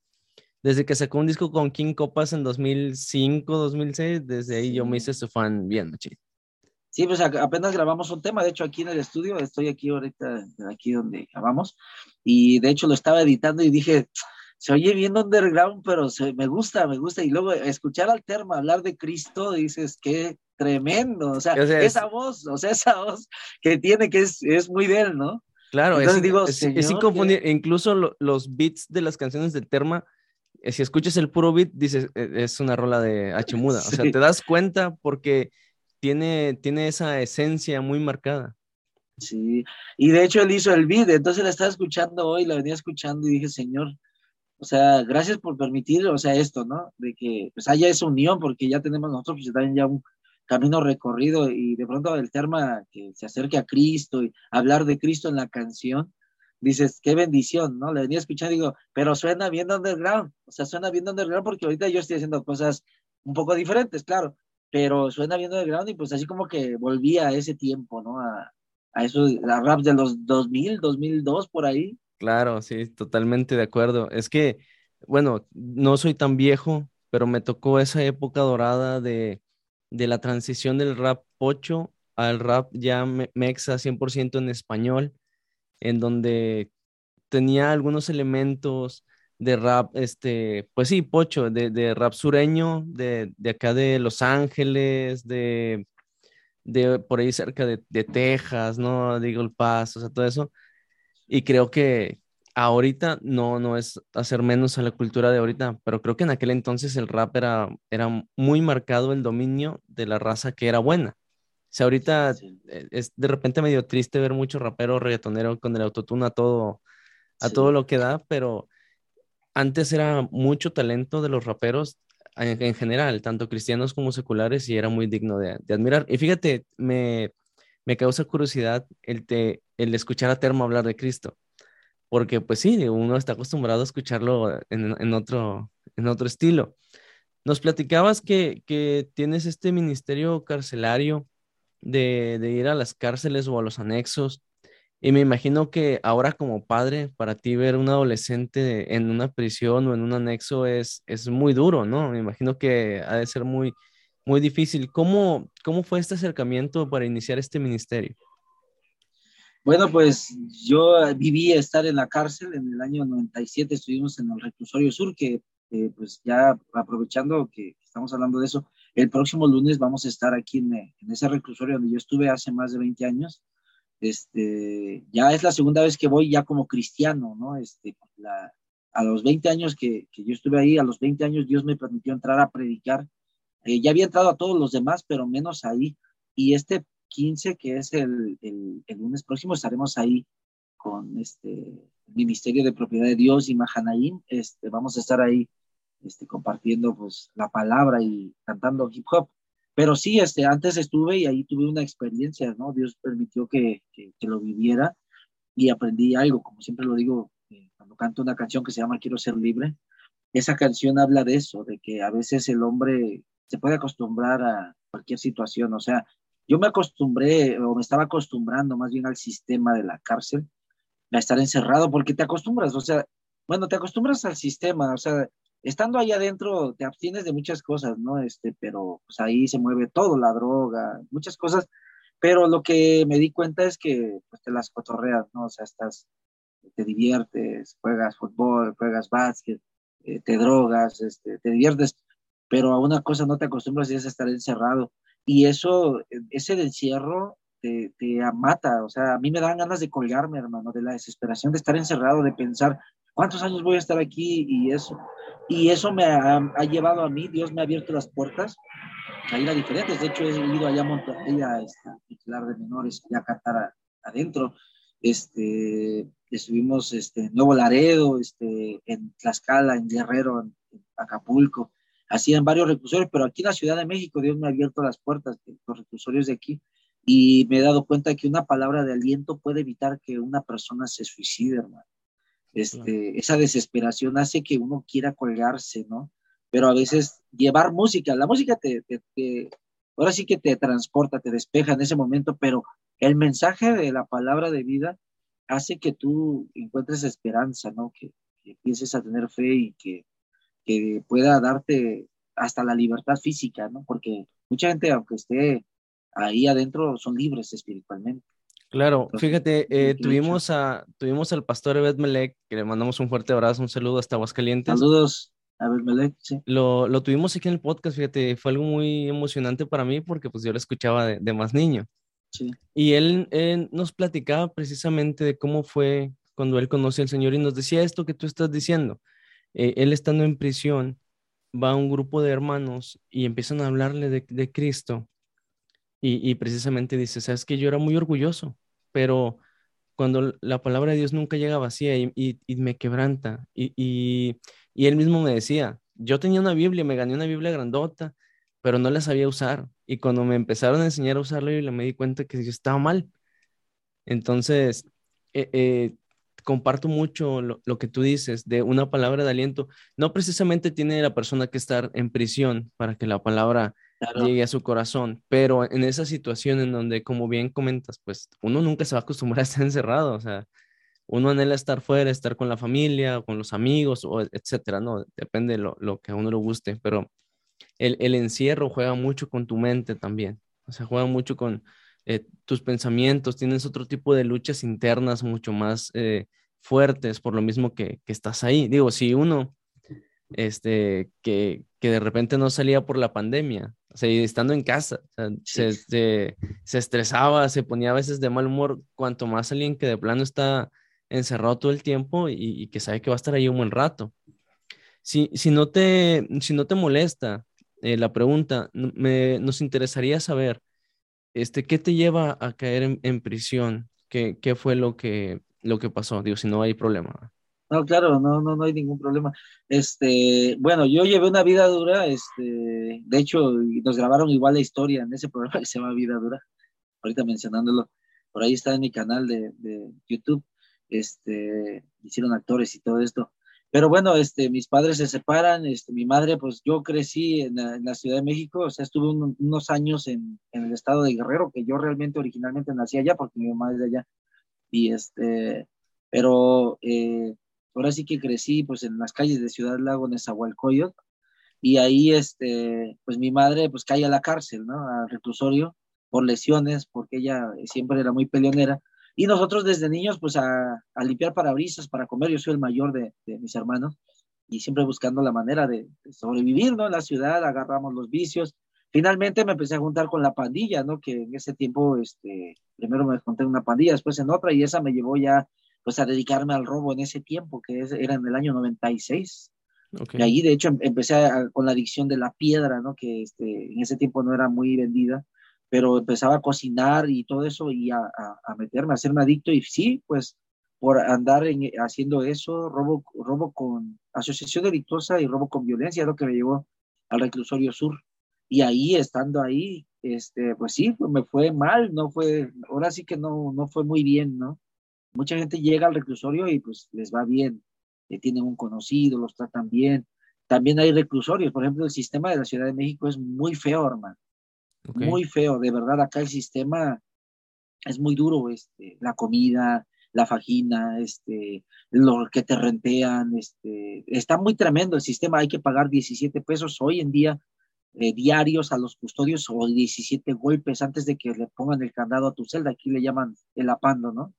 desde que sacó un disco con King Copas en 2005, 2006. Desde ahí yo me hice su fan bien, chido. Sí, pues apenas grabamos un tema, de hecho aquí en el estudio, estoy aquí ahorita, aquí donde grabamos, y de hecho lo estaba editando y dije, se oye bien underground, pero se, me gusta, me gusta, y luego escuchar al Terma hablar de Cristo, dices, que tremendo, o sea, esa voz, o sea, esa voz que tiene que es, es muy de él, ¿no? Claro, es, digo, es, incluso los beats de las canciones del Terma, eh, si escuchas el puro beat, dices, e, es una rola de H muda, o sea, te das cuenta porque tiene, tiene esa esencia muy marcada. Sí, y de hecho él hizo el beat, entonces la estaba escuchando hoy, la venía escuchando y dije, Señor, o sea, gracias por permitir, o sea, esto, ¿no? De que pues haya esa unión, porque ya tenemos nosotros pues también ya un, camino recorrido y de pronto el tema que se acerque a Cristo y hablar de Cristo en la canción, dices, qué bendición, ¿no? Le venía a escuchar y digo, pero suena bien underground, o sea, suena bien underground porque ahorita yo estoy haciendo cosas un poco diferentes, claro, pero suena bien underground y pues así como que volví a ese tiempo, ¿no? A, a eso, la rap de los 2000, 2002, por ahí. Claro, sí, totalmente de acuerdo. Es que, bueno, no soy tan viejo, pero me tocó esa época dorada de de la transición del rap pocho al rap ya mexa 100% en español, en donde tenía algunos elementos de rap, este, pues sí, pocho, de, rap sureño, de, acá de Los Ángeles, de, de por ahí cerca de, Texas, ¿no? De Eagle Pass, o sea, todo eso. Y creo que ahorita no, no es hacer menos a la cultura de ahorita, pero creo que en aquel entonces el rap era, era muy marcado el dominio de la raza que era buena. O sea, ahorita e, es de repente medio triste ver mucho rapero reggaetonero con el autotune a todo, a todo lo que da, pero antes era mucho talento de los raperos en, general, tanto cristianos como seculares, y era muy digno de, admirar. Y fíjate, me, me causa curiosidad el, te, el escuchar a Termo hablar de Cristo porque pues sí, uno está acostumbrado a escucharlo en, otro, en otro estilo. Nos platicabas que, que tienes este ministerio carcelario de, de, ir a las cárceles o a los anexos, y me imagino que ahora como padre, para ti ver un adolescente en una prisión o en un anexo es, es muy duro, ¿no? Me imagino que ha de ser muy, muy difícil. ¿Cómo, ¿Cómo fue este acercamiento para iniciar este ministerio? Bueno, pues yo viví estar en la cárcel en el año 97, estuvimos en el reclusorio sur, que eh, pues ya aprovechando que estamos hablando de eso, el próximo lunes vamos a estar aquí en, en, ese reclusorio donde yo estuve hace más de 20 años. Este, ya es la segunda vez que voy ya como cristiano, ¿no? Este, la, a los 20 años que, que, yo estuve ahí, a los 20 años Dios me permitió entrar a predicar. Eh, ya había entrado a todos los demás, pero menos ahí. Y este 15, que es el, el, lunes próximo, estaremos ahí con este Ministerio de Propiedad de Dios y Mahanaim. Este, vamos a estar ahí este, compartiendo pues, la palabra y cantando hip hop. Pero sí, este, antes estuve y ahí tuve una experiencia, ¿no? Dios permitió que, que, lo viviera y aprendí algo, como siempre lo digo, eh, cuando canto una canción que se llama Quiero ser libre, esa canción habla de eso, de que a veces el hombre se puede acostumbrar a cualquier situación, o sea, yo me acostumbré, o me estaba acostumbrando más bien al sistema de la cárcel, a estar encerrado, porque te acostumbras, o sea, bueno, te acostumbras al sistema, o sea, estando ahí adentro te abstienes de muchas cosas, ¿no? Este, pero pues ahí se mueve todo, la droga, muchas cosas, pero lo que me di cuenta es que pues te las cotorreas, ¿no? O sea, estás, te diviertes, juegas fútbol, juegas básquet, eh, te drogas, este, te diviertes, pero a una cosa no te acostumbras y es estar encerrado y eso, ese encierro te, te, mata, o sea, a mí me dan ganas de colgarme, hermano, de la desesperación de estar encerrado, de pensar cuántos años voy a estar aquí y eso. Y eso me ha, llevado a mí, Dios me ha abierto las puertas a ir a diferentes. De hecho, he ido allá a Monterrey a titular de menores, a cantar adentro. Este, estuvimos este, en Nuevo Laredo, este, en Tlaxcala, en Guerrero, en Acapulco así en varios reclusorios, pero aquí en la Ciudad de México Dios me ha abierto las puertas los reclusorios de aquí y me he dado cuenta que una palabra de aliento puede evitar que una persona se suicide, hermano. Este, Esa desesperación hace que uno quiera colgarse, ¿no? Pero a veces llevar música, la música te, te, ahora sí que te transporta, te despeja en ese momento, pero el mensaje de la palabra de vida hace que tú encuentres esperanza, ¿no? Que, que empieces a tener fe y que que pueda darte hasta la libertad física, ¿no? Porque mucha gente, aunque esté ahí adentro, son libres espiritualmente. Claro, fíjate, eh, tuvimos, a, tuvimos al pastor Ebed Melek, que le mandamos un fuerte abrazo, un saludo hasta Aguascalientes. Saludos, Ebed Melek, sí. Lo, lo, tuvimos aquí en el podcast, fíjate, fue algo muy emocionante para mí porque pues yo lo escuchaba de, de más niño. Sí. Y él, él, nos platicaba precisamente de cómo fue cuando él conoce al Señor y nos decía esto que tú estás diciendo, eh, él estando en prisión, va a un grupo de hermanos y empiezan a hablarle de, Cristo. Y, precisamente dice, sabes que yo era muy orgulloso, pero cuando la palabra de Dios nunca llega vacía y, me quebranta. Y, él mismo me decía, yo tenía una Biblia, me gané una Biblia grandota, pero no la sabía usar. Y cuando me empezaron a enseñar a usar la Biblia, me di cuenta que yo estaba mal. Entonces, eh, eh, comparto mucho lo, que tú dices de una palabra de aliento. No precisamente tiene la persona que estar en prisión para que la palabra llegue a su corazón, pero en esa situación en donde, como bien comentas, pues uno nunca se va a acostumbrar a estar encerrado, o sea, uno anhela estar fuera, estar con la familia, con los amigos, o etcétera, ¿no? Depende de lo, lo que a uno le guste, pero el, el encierro juega mucho con tu mente también, o sea, juega mucho con eh, tus pensamientos, tienes otro tipo de luchas internas mucho más eh, fuertes por lo mismo que, estás ahí. Digo, si uno, este, que, de repente no salía por la pandemia, o sea, estando en casa, se, se, estresaba, se ponía a veces de mal humor, cuanto más alguien que de plano está encerrado todo el tiempo y, que sabe que va a estar ahí un buen rato. Si, si, no, te, si no te molesta eh, la pregunta, me, nos interesaría saber, este, ¿qué te lleva a caer en, prisión? ¿Qué, ¿Qué, fue lo que, lo que pasó? Digo, si no hay problema. No, claro, no, no, no hay ningún problema. Este, bueno, yo llevé una vida dura, este, de hecho, nos grabaron igual la historia en ese programa que se llama Vida Dura, ahorita mencionándolo, por ahí está en mi canal de, de YouTube, este, hicieron actores y todo esto. Pero bueno, este, mis padres se separan, este, mi madre, pues yo crecí en la, Ciudad de México, o sea, estuve unos años en, en, el estado de Guerrero, que yo realmente originalmente nací allá porque mi mamá es de allá. Y este, pero eh, ahora sí que crecí pues en las calles de Ciudad Lago, en Esahualcoyot, y ahí este, pues mi madre pues cae a la cárcel, ¿no? Al reclusorio por lesiones, porque ella siempre era muy peleonera. Y nosotros desde niños pues a, a limpiar parabrisas para comer, yo soy el mayor de, de mis hermanos, y siempre buscando la manera de, sobrevivir, ¿no? En la ciudad agarramos los vicios. Finalmente me empecé a juntar con la pandilla, ¿no? Que en ese tiempo, este, primero me junté en una pandilla, después en otra, y esa me llevó ya pues a dedicarme al robo en ese tiempo, que era en el año 96. Y ahí, de hecho, em, empecé con la adicción de la piedra, ¿no? Que este, en ese tiempo no era muy vendida, pero empezaba a cocinar y todo eso y a, a, meterme, a hacerme adicto. Y sí, pues por andar haciendo eso, robo, robo con asociación delictuosa y robo con violencia, lo que me llevó al reclusorio sur. Y ahí, estando ahí, este, pues sí, pues me fue mal, no fue, ahora sí que no, no fue muy bien, ¿no? Mucha gente llega al reclusorio y pues les va bien, eh, tienen un conocido, los tratan bien. También hay reclusorios, por ejemplo, el sistema de la Ciudad de México es muy feo, hermano. Muy feo, de verdad, acá el sistema es muy duro, este, la comida, la fajina, este, lo que te rentean, este, está muy tremendo el sistema, hay que pagar 17 pesos hoy en día eh, diarios a los custodios o 17 golpes antes de que le pongan el candado a tu celda, aquí le llaman el apando, ¿no?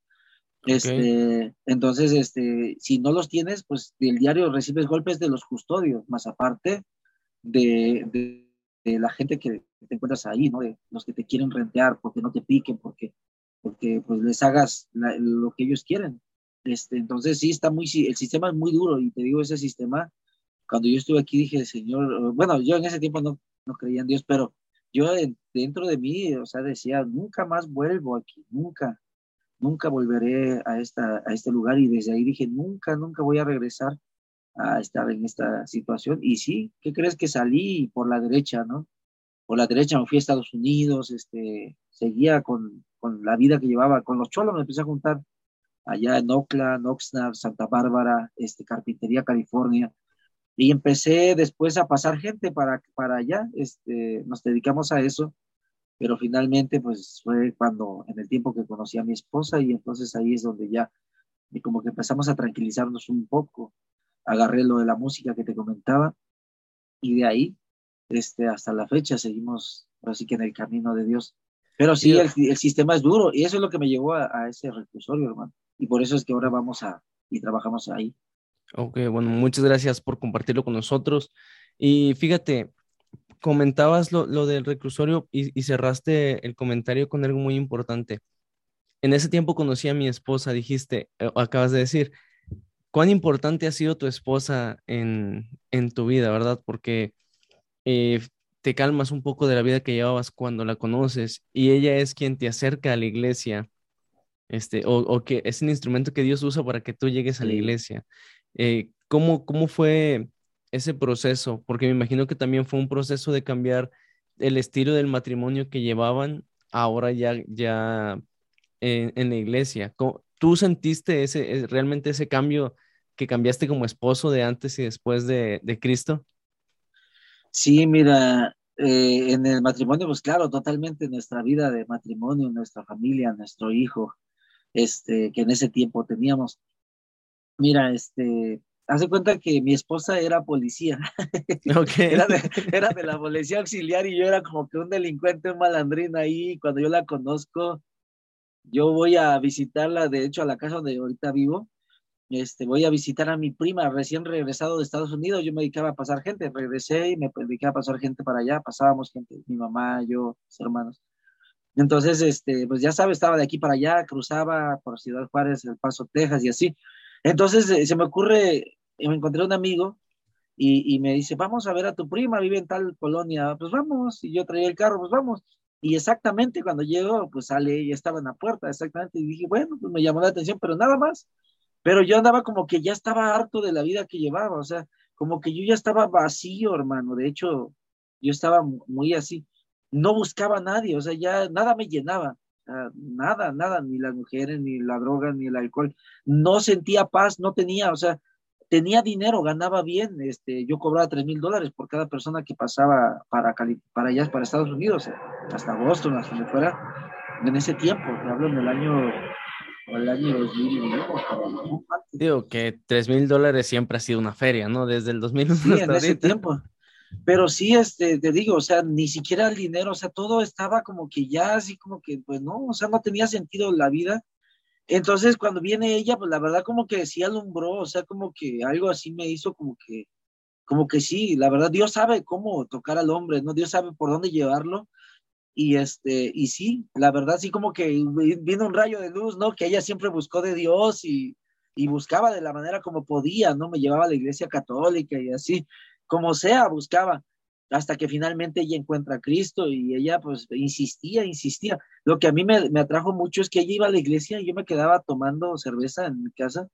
Este, entonces, este, si no los tienes, pues del diario recibes golpes de los custodios, más aparte de, la gente que te encuentras ahí, ¿no? De los que te quieren rentear porque no te piquen, porque, porque pues les hagas lo que ellos quieren. Este, entonces sí está muy, el sistema es muy duro y te digo, ese sistema, cuando yo estuve aquí dije, Señor, bueno, yo en ese tiempo no, no creía en Dios, pero yo dentro de mí, o sea, decía, nunca más vuelvo aquí, nunca nunca volveré a, esta, a este lugar y desde ahí dije, nunca, nunca voy a regresar a estar en esta situación. Y sí, ¿qué crees que salí por la derecha, no? Por la derecha me fui a Estados Unidos, este, seguía con, con la vida que llevaba, con los cholos me empecé a juntar allá en Oakland, Oxnard, Santa Bárbara, este, Carpintería, California. Y empecé después a pasar gente para, para allá, este, nos dedicamos a eso pero finalmente pues fue cuando en el tiempo que conocí a mi esposa y entonces ahí es donde ya y como que empezamos a tranquilizarnos un poco, agarré lo de la música que te comentaba y de ahí este, hasta la fecha seguimos así que en el camino de Dios. Pero sí, el, el, sistema es duro y eso es lo que me llevó a, a ese reclusorio, hermano. Y por eso es que ahora vamos a y trabajamos ahí. Ok, bueno, muchas gracias por compartirlo con nosotros. Y fíjate, comentabas lo, lo del reclusorio y, y, cerraste el comentario con algo muy importante. En ese tiempo conocí a mi esposa, dijiste, eh, acabas de decir, cuán importante ha sido tu esposa en, en tu vida, ¿verdad? Porque eh, te calmas un poco de la vida que llevabas cuando la conoces y ella es quien te acerca a la iglesia, este, o, o que es un instrumento que Dios usa para que tú llegues a la iglesia. Eh, ¿cómo, ¿Cómo fue ese proceso? Porque me imagino que también fue un proceso de cambiar el estilo del matrimonio que llevaban ahora ya, ya en, la iglesia. ¿Tú sentiste ese, realmente ese cambio que cambiaste como esposo de antes y después de, Cristo? Sí, mira, eh, en el matrimonio, pues claro, totalmente nuestra vida de matrimonio, nuestra familia, nuestro hijo, este, que en ese tiempo teníamos. Mira, este, hace cuenta que mi esposa era policía. era, de, era, de, la policía auxiliar y yo era como que un delincuente, un malandrín ahí. Cuando yo la conozco, yo voy a visitarla, de hecho, a la casa donde ahorita vivo. Este, voy a visitar a mi prima recién regresado de Estados Unidos. Yo me dedicaba a pasar gente, regresé y me dedicaba a pasar gente para allá. Pasábamos gente, mi mamá, yo, mis hermanos. Entonces, este, pues ya sabes, estaba de aquí para allá, cruzaba por Ciudad Juárez, El Paso, Texas y así. Entonces eh, se me ocurre, me encontré un amigo y, y, me dice, vamos a ver a tu prima, vive en tal colonia, pues vamos, y yo traía el carro, pues vamos. Y exactamente cuando llego, pues sale, ella estaba en la puerta, exactamente, y dije, bueno, pues me llamó la atención, pero nada más. Pero yo andaba como que ya estaba harto de la vida que llevaba, o sea, como que yo ya estaba vacío, hermano. De hecho, yo estaba muy así. No buscaba a nadie, o sea, ya nada me llenaba. nada, nada, ni las mujeres, ni la droga, ni el alcohol. No sentía paz, no tenía, o sea, tenía dinero, ganaba bien. Este, yo cobraba tres mil dólares por cada persona que pasaba para, para allá, para Estados Unidos, hasta Boston, hasta donde fuera. En ese tiempo, hablo en el año el año 2000. Digo que 3 mil dólares siempre ha sido una feria, ¿no? Desde el 2001 sí, en ese tiempo. Pero sí, este, te digo, o sea, ni siquiera el dinero, o sea, todo estaba como que ya así como que, pues no, o sea, no tenía sentido la vida. Entonces, cuando viene ella, pues la verdad como que sí alumbró, o sea, como que algo así me hizo como que, como que sí, la verdad Dios sabe cómo tocar al hombre, ¿no? Dios sabe por dónde llevarlo. Y este, y sí, la verdad sí como que vino un rayo de luz, ¿no? Que ella siempre buscó de Dios y, y buscaba de la manera como podía, ¿no? Me llevaba a la iglesia católica y así, como sea, buscaba, hasta que finalmente ella encuentra a Cristo y ella pues insistía, insistía. Lo que a mí me, me atrajo mucho es que ella iba a la iglesia y yo me quedaba tomando cerveza en mi casa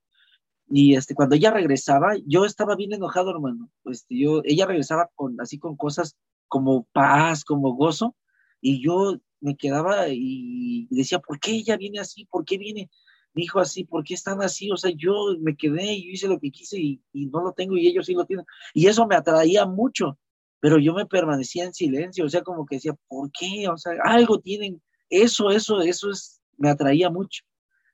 y este, cuando ella regresaba, yo estaba bien enojado, hermano. Pues yo, ella regresaba con, así con cosas como paz, como gozo, y yo me quedaba y decía, ¿por qué ella viene así? ¿Por qué viene mi hijo así? ¿Por qué están así? O sea, yo me quedé y hice lo que quise y, no lo tengo y ellos sí lo tienen. Y eso me atraía mucho, pero yo me permanecía en silencio, o sea, como que decía, ¿por qué? O sea, algo tienen, eso, eso, eso es, me atraía mucho.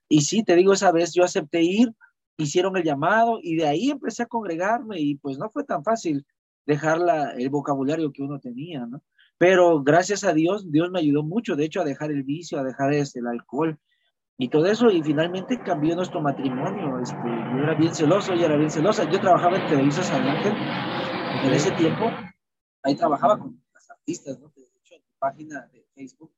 Y sí, te digo, esa vez yo acepté ir, hicieron el llamado y de ahí empecé a congregarme y pues no fue tan fácil dejar la, el vocabulario que uno tenía, ¿no? Pero gracias a Dios, Dios me ayudó mucho, de hecho, a dejar el vicio, a dejar este, el alcohol y todo eso, y finalmente cambió nuestro matrimonio. Este, yo era bien celoso, ella era bien celosa. Yo trabajaba en Televisa San Ángel en ese tiempo, ahí trabajaba con las artistas, ¿no? De hecho, en mi página de Facebook,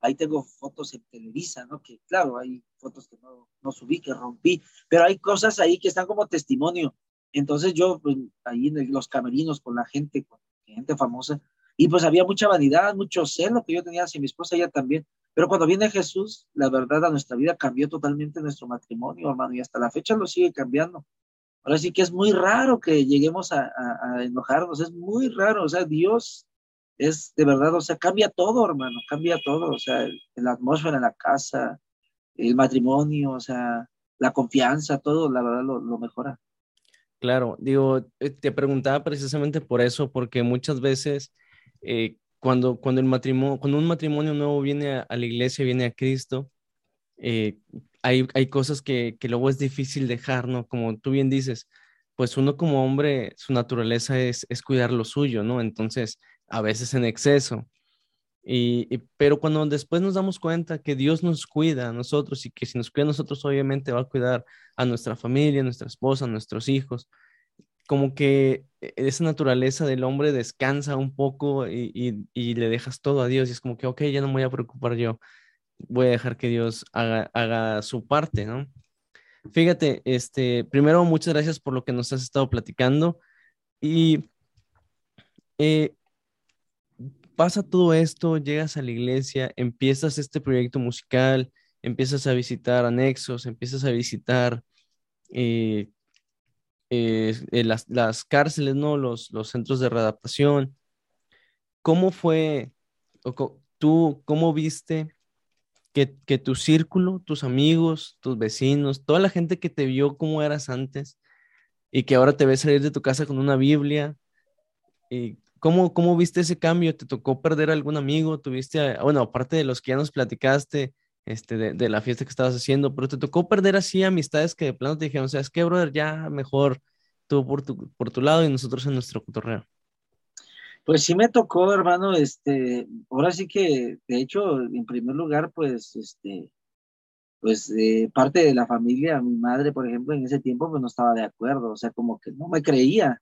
ahí tengo fotos en Televisa, ¿no? Que claro, hay fotos que no, no subí, que rompí, pero hay cosas ahí que están como testimonio. Entonces yo, pues, ahí en los camerinos con la gente, con gente famosa, y pues había mucha vanidad, mucho celo que yo tenía hacia mi esposa, ella también. Pero cuando viene Jesús, la verdad a nuestra vida cambió totalmente nuestro matrimonio, hermano, y hasta la fecha lo sigue cambiando. Ahora sí que es muy raro que lleguemos a, enojarnos, es muy raro, o sea, Dios es de verdad, o sea, cambia todo, hermano, cambia todo, o sea, la atmósfera en la casa, el matrimonio, o sea, la confianza, todo, la verdad lo, lo mejora. Claro, digo, eh, te preguntaba precisamente por eso, porque muchas veces eh, cuando, cuando, el matrimonio, cuando un matrimonio nuevo viene a, la iglesia, viene a Cristo, eh, hay, hay cosas que, que, luego es difícil dejar, ¿no? Como tú bien dices, pues uno como hombre, su naturaleza es, es cuidar lo suyo, ¿no? Entonces, a veces en exceso. Y, pero cuando después nos damos cuenta que Dios nos cuida a nosotros y que si nos cuida a nosotros, obviamente va a cuidar a nuestra familia, a nuestra esposa, a nuestros hijos, como que e, esa naturaleza del hombre descansa un poco y, le dejas todo a Dios y es como que, ok, ya no me voy a preocupar yo, voy a dejar que Dios haga, su parte, ¿no? Fíjate, este, primero, muchas gracias por lo que nos has estado platicando y eh, pasa todo esto, llegas a la iglesia, empiezas este proyecto musical, empiezas a visitar anexos, empiezas a visitar eh, eh, las, las, cárceles, ¿no? Los, los centros de readaptación. ¿Cómo fue, tú, cómo viste que, que, tu círculo, tus amigos, tus vecinos, toda la gente que te vio como eras antes y que ahora te ves salir de tu casa con una Biblia? Y ¿cómo, ¿Cómo viste ese cambio? ¿Te tocó perder algún amigo? ¿Tuviste, bueno, aparte de los que ya nos platicaste, este, de, la fiesta que estabas haciendo, pero te tocó perder así amistades que de plano te dijeron, o sea, es que, brother, ya mejor tú por tu, por tu lado y nosotros en nuestro cotorreo. Pues sí me tocó, hermano, este, ahora sí que, de hecho, en primer lugar, pues, este, pues eh, parte de la familia, mi madre, por ejemplo, en ese tiempo, pues no estaba de acuerdo, o sea, como que no me creía,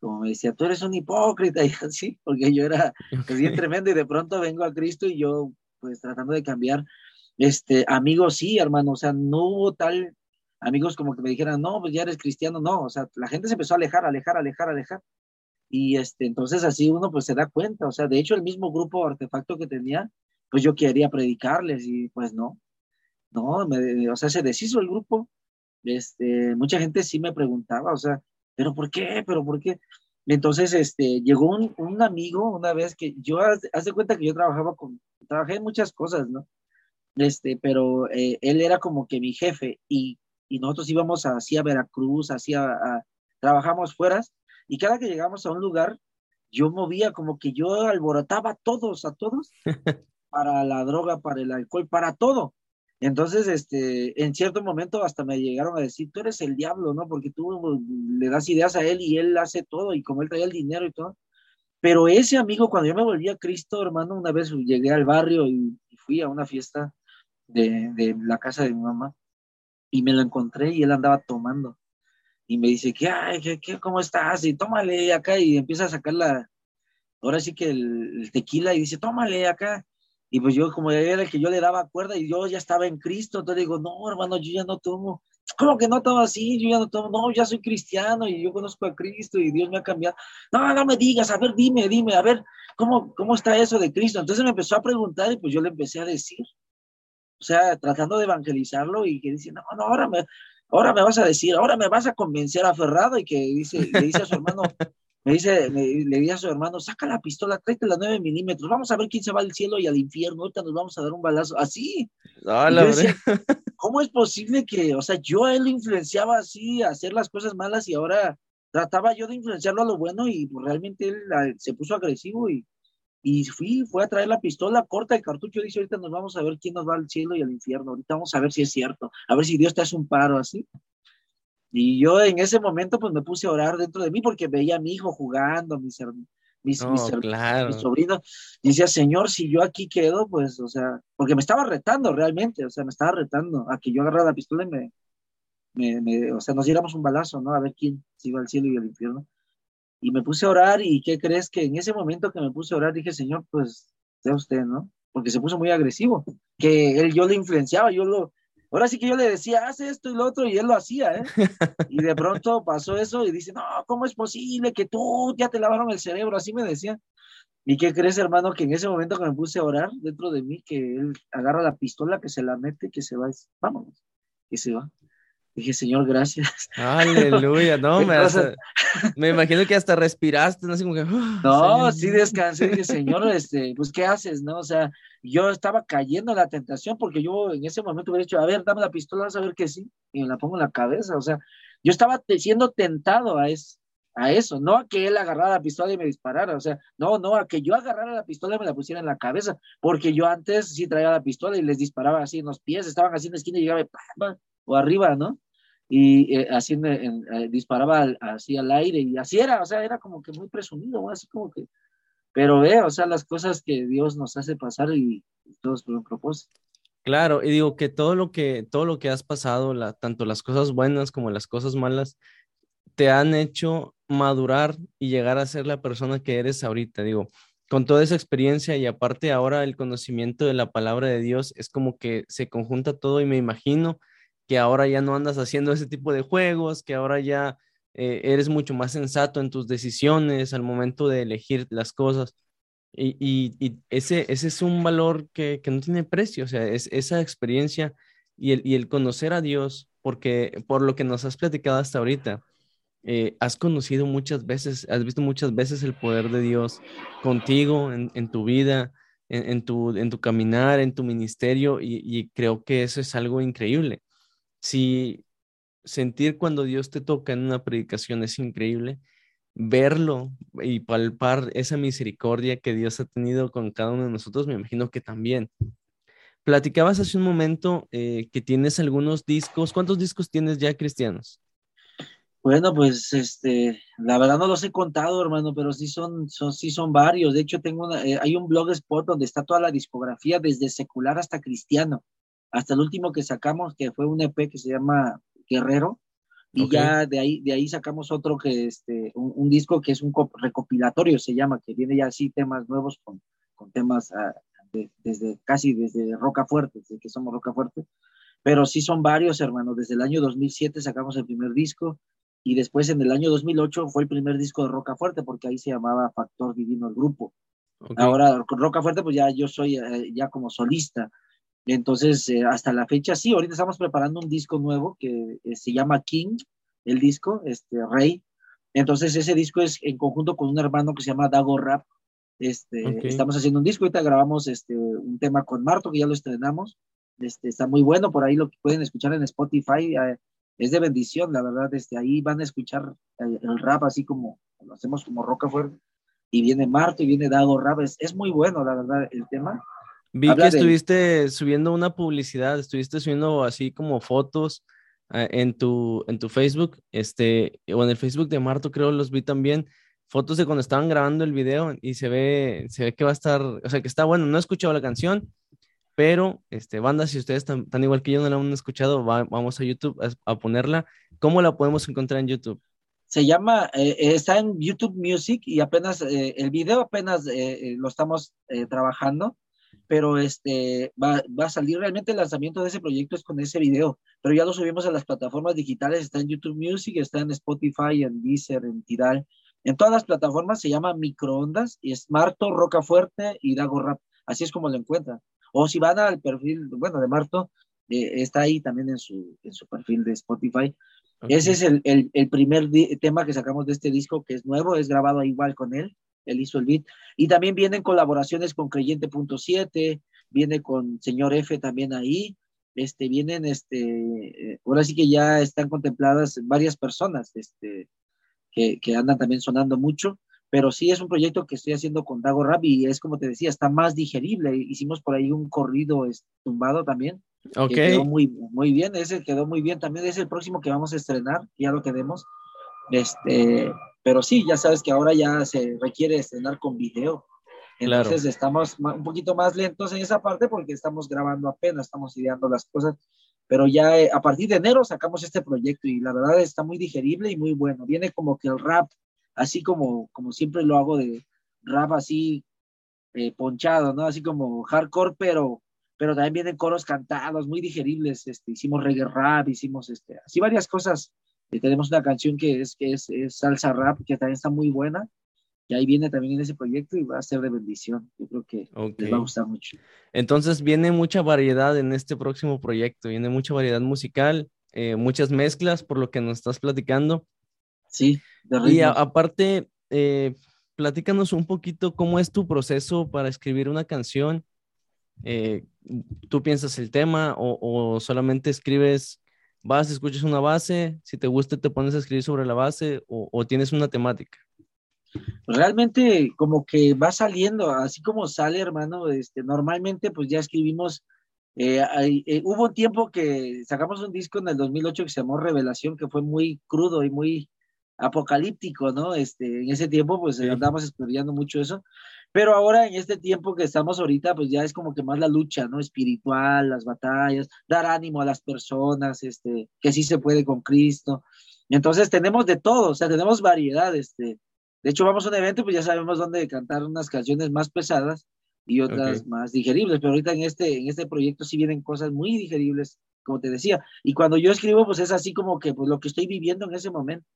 como me decía, tú eres un hipócrita y así, porque yo era pues, bien tremendo y de pronto vengo a Cristo y yo pues tratando de cambiar. Este, amigos, sí, hermano, o sea, no hubo tal amigos como que me dijeran, no, pues ya eres cristiano, no, o sea, la gente se empezó a alejar, alejar, alejar, alejar. Y este, entonces así uno pues se da cuenta, o sea, de hecho el mismo grupo artefacto que tenía, pues yo quería predicarles y pues no, no, me, o sea, se deshizo el grupo. Este, mucha gente sí me preguntaba, o sea, pero ¿por qué? ¿Pero por qué? Entonces, este, llegó un, un amigo una vez que yo, haz, de cuenta que yo trabajaba con, trabajé en muchas cosas, ¿no? Este, pero eh, él era como que mi jefe y, y nosotros íbamos hacia Veracruz, hacia, trabajamos fuera y cada que llegamos a un lugar, yo movía como que yo alborotaba a todos, a todos, para la droga, para el alcohol, para todo. Entonces, este, en cierto momento hasta me llegaron a decir, tú eres el diablo, ¿no? Porque tú le das ideas a él y él hace todo y como él traía el dinero y todo. Pero ese amigo, cuando yo me volví a Cristo, hermano, una vez llegué al barrio y, fui a una fiesta de, de, la casa de mi mamá y me lo encontré y él andaba tomando. Y me dice, ¿qué, ay, qué, qué, cómo estás? Y tómale acá y empieza a sacar la, ahora sí que el, el tequila y dice, tómale acá. Y pues yo, como era el que yo le daba cuerda y yo ya estaba en Cristo, entonces digo, no, hermano, yo ya no tomo. ¿Cómo que no tomo así? Yo ya no tomo. No, ya soy cristiano y yo conozco a Cristo y Dios me ha cambiado. No, no me digas, a ver, dime, dime, a ver, ¿cómo, cómo está eso de Cristo? Entonces me empezó a preguntar y pues yo le empecé a decir. O sea, tratando de evangelizarlo y que dice, no, no, ahora me, ahora me vas a decir, ahora me vas a convencer aferrado y que dice, le dice a su hermano, me dice, le dice a su hermano, saca la pistola, tráete la 9 milímetros, vamos a ver quién se va al cielo y al infierno, ahorita nos vamos a dar un balazo, así. ¿Cómo es posible que, o sea, yo a él lo influenciaba así, a hacer las cosas malas y ahora trataba yo de influenciarlo a lo bueno y pues, realmente él se puso agresivo y, y fui, fue a traer la pistola, corta el cartucho, dice, ahorita nos vamos a ver quién nos va al cielo y al infierno, ahorita vamos a ver si es cierto, a ver si Dios te hace un paro así. Y yo en ese momento pues me puse a orar dentro de mí porque veía a mi hijo jugando, mis, mis, mis, sobrinos. Y decía, Señor, si yo aquí quedo, pues, o sea, porque me estaba retando realmente, o sea, me estaba retando a que yo agarrara la pistola y me, me, me o sea, nos diéramos un balazo, ¿no? A ver quién se iba al cielo y al infierno. Y me puse a orar y ¿qué crees que en ese momento que me puse a orar dije, Señor, pues, sea usted, ¿no? Porque se puso muy agresivo, que él, yo le influenciaba, yo lo, Ahora sí que yo le decía, haz esto y lo otro, y él lo hacía, ¿eh? Y de pronto pasó eso y dice, no, ¿cómo es posible que tú ya te lavaron el cerebro? Así me decía. ¿Y qué crees, hermano? Que en ese momento que me puse a orar dentro de mí, que él agarra la pistola, que se la mete, que se va, vámonos, que se va. Dije, Señor, gracias. Aleluya, no, me, me, imagino que hasta respiraste, no sé como que. Ah, no, sí descansé, dije, Señor, este, pues, ¿qué haces, no? O sea, yo estaba cayendo en la tentación porque yo en ese momento hubiera dicho, a ver, dame la pistola, vas a ver que sí, y me la pongo en la cabeza, o sea, yo estaba siendo tentado a eso, a eso, no a que él agarrara la pistola y me disparara, o sea, no, no, a que yo agarrara la pistola y me la pusiera en la cabeza, porque yo antes sí traía la pistola y les disparaba así en los pies, estaban así en la esquina y llegaba, o arriba, ¿no? Y eh, así eh, disparaba así al aire y así era, o sea, era como que muy presumido, así como que, pero ve, o sea, las cosas que Dios nos hace pasar y, todos por un propósito. Claro, y digo que todo lo que, todo lo que has pasado, la, tanto las cosas buenas como las cosas malas, te han hecho madurar y llegar a ser la persona que eres ahorita. Digo, con toda esa experiencia y aparte ahora el conocimiento de la palabra de Dios es como que se conjunta todo y me imagino que ahora ya no andas haciendo ese tipo de juegos, que ahora ya eh, eres mucho más sensato en tus decisiones al momento de elegir las cosas. Y, ese, ese es un valor que, no tiene precio, o sea, es esa experiencia y el, y el conocer a Dios, porque por lo que nos has platicado hasta ahorita, eh, has conocido muchas veces, has visto muchas veces el poder de Dios contigo en, tu vida, en, tu, en tu caminar, en tu ministerio, y creo que eso es algo increíble si sentir cuando Dios te toca en una predicación es increíble, verlo y palpar esa misericordia que Dios ha tenido con cada uno de nosotros, me imagino que también. Platicabas hace un momento eh, que tienes algunos discos. ¿Cuántos discos tienes ya cristianos? Bueno, pues este, la verdad no los he contado, hermano, pero sí son, son, sí son varios. De hecho, tengo una, eh, hay un blog spot donde está toda la discografía, desde secular hasta cristiano hasta el último que sacamos, que fue un EP que se llama Guerrero, y ya de ahí, de ahí sacamos otro que, este, un, disco que es un recopilatorio, se llama, que viene ya así temas nuevos con, con temas ah, desde casi desde Roca Fuerte, desde que somos Roca Fuerte, pero sí son varios, hermanos. Desde el año 2007 sacamos el primer disco y después en el año 2008 fue el primer disco de Roca Fuerte porque ahí se llamaba Factor Divino el grupo. Ahora con Roca Fuerte pues ya yo soy eh, ya como solista. Entonces eh, hasta la fecha sí, ahorita estamos preparando un disco nuevo que eh, se llama King, el disco, este Rey. Entonces ese disco es en conjunto con un hermano que se llama Dago Rap. Este, Estamos haciendo un disco, ahorita grabamos este, un tema con Marto que ya lo estrenamos. Este, está muy bueno, por ahí lo que pueden escuchar en Spotify es de bendición, la verdad, desde ahí van a escuchar el, rap así como lo hacemos como Roca Fuerte, y viene Marto y viene Dago Rap, es, es muy bueno, la verdad, el tema. Vi que estuviste subiendo una publicidad, estuviste subiendo así como fotos eh, en, tu, en tu Facebook, este, o en el Facebook de Marto creo los vi también, fotos de cuando estaban grabando el video y se ve, se ve que va a estar, o sea, que está bueno, no he escuchado la canción, pero, este, banda, si ustedes están, igual que yo no la han escuchado, vamos a YouTube a, ponerla. ¿Cómo la podemos encontrar en YouTube? Se llama, eh, eh, está en YouTube Music y apenas, eh, el video apenas lo estamos trabajando, pero este, va, va, a salir realmente el lanzamiento de ese proyecto es con ese video, pero ya lo subimos a las plataformas digitales, está en YouTube Music, está en Spotify, en Deezer, en Tidal, en todas las plataformas se llama Microondas y es Marto, Roca Fuerte y Dago Rap, así es como lo encuentran. O si van al perfil, bueno, de Marto, eh, está ahí también en su, en su perfil de Spotify. Ese es el, el, el primer tema que sacamos de este disco, que es nuevo, es grabado igual con él, él hizo el beat. Y también vienen colaboraciones con Creyente.7, viene con Señor F también ahí, este, vienen, este, eh, ahora sí que ya están contempladas varias personas, este, que, que andan también sonando mucho pero sí es un proyecto que estoy haciendo con Dago Rap y es como te decía, está más digerible. Hicimos por ahí un corrido tumbado también. Ok. quedó muy, muy bien, ese quedó muy bien. También es el próximo que vamos a estrenar, ya lo tenemos. Este, pero sí, ya sabes que ahora ya se requiere estrenar con video. Entonces estamos un poquito más lentos en esa parte porque estamos grabando apenas, estamos ideando las cosas. Pero ya eh, a partir de enero sacamos este proyecto y la verdad está muy digerible y muy bueno. Viene como que el rap así como, como siempre lo hago de rap así eh, ponchado, ¿no? Así como hardcore, pero, pero también vienen coros cantados, muy digeribles, este, hicimos reggae rap, hicimos este, así varias cosas. Y tenemos una canción que es, que es, salsa rap, que también está muy buena, y ahí viene también en ese proyecto y va a ser de bendición. Yo creo que les va a gustar mucho. Entonces viene mucha variedad en este próximo proyecto, viene mucha variedad musical, eh, muchas mezclas por lo que nos estás platicando. Sí, de Y aparte, eh, platícanos un poquito cómo es tu proceso para escribir una canción. Eh, ¿Tú piensas el tema o, solamente escribes, vas, escuchas una base, si te gusta te pones a escribir sobre la base o, tienes una temática? Realmente como que va saliendo, así como sale, hermano, este, normalmente pues ya escribimos, eh, hubo un tiempo que sacamos un disco en el 2008 que se llamó Revelación, que fue muy crudo y muy, apocalíptico, ¿no? Este, en ese tiempo, pues andamos estudiando mucho eso, pero ahora en este tiempo que estamos ahorita, pues ya es como que más la lucha, ¿no? Espiritual, las batallas, dar ánimo a las personas, este, que sí se puede con Cristo. Entonces tenemos de todo, o sea, tenemos variedad, este. De hecho, vamos a un evento, pues ya sabemos dónde cantar unas canciones más pesadas y otras más digeribles, pero ahorita en este, en este proyecto sí vienen cosas muy digeribles, como te decía. Y cuando yo escribo, pues es así como que pues lo que estoy viviendo en ese momento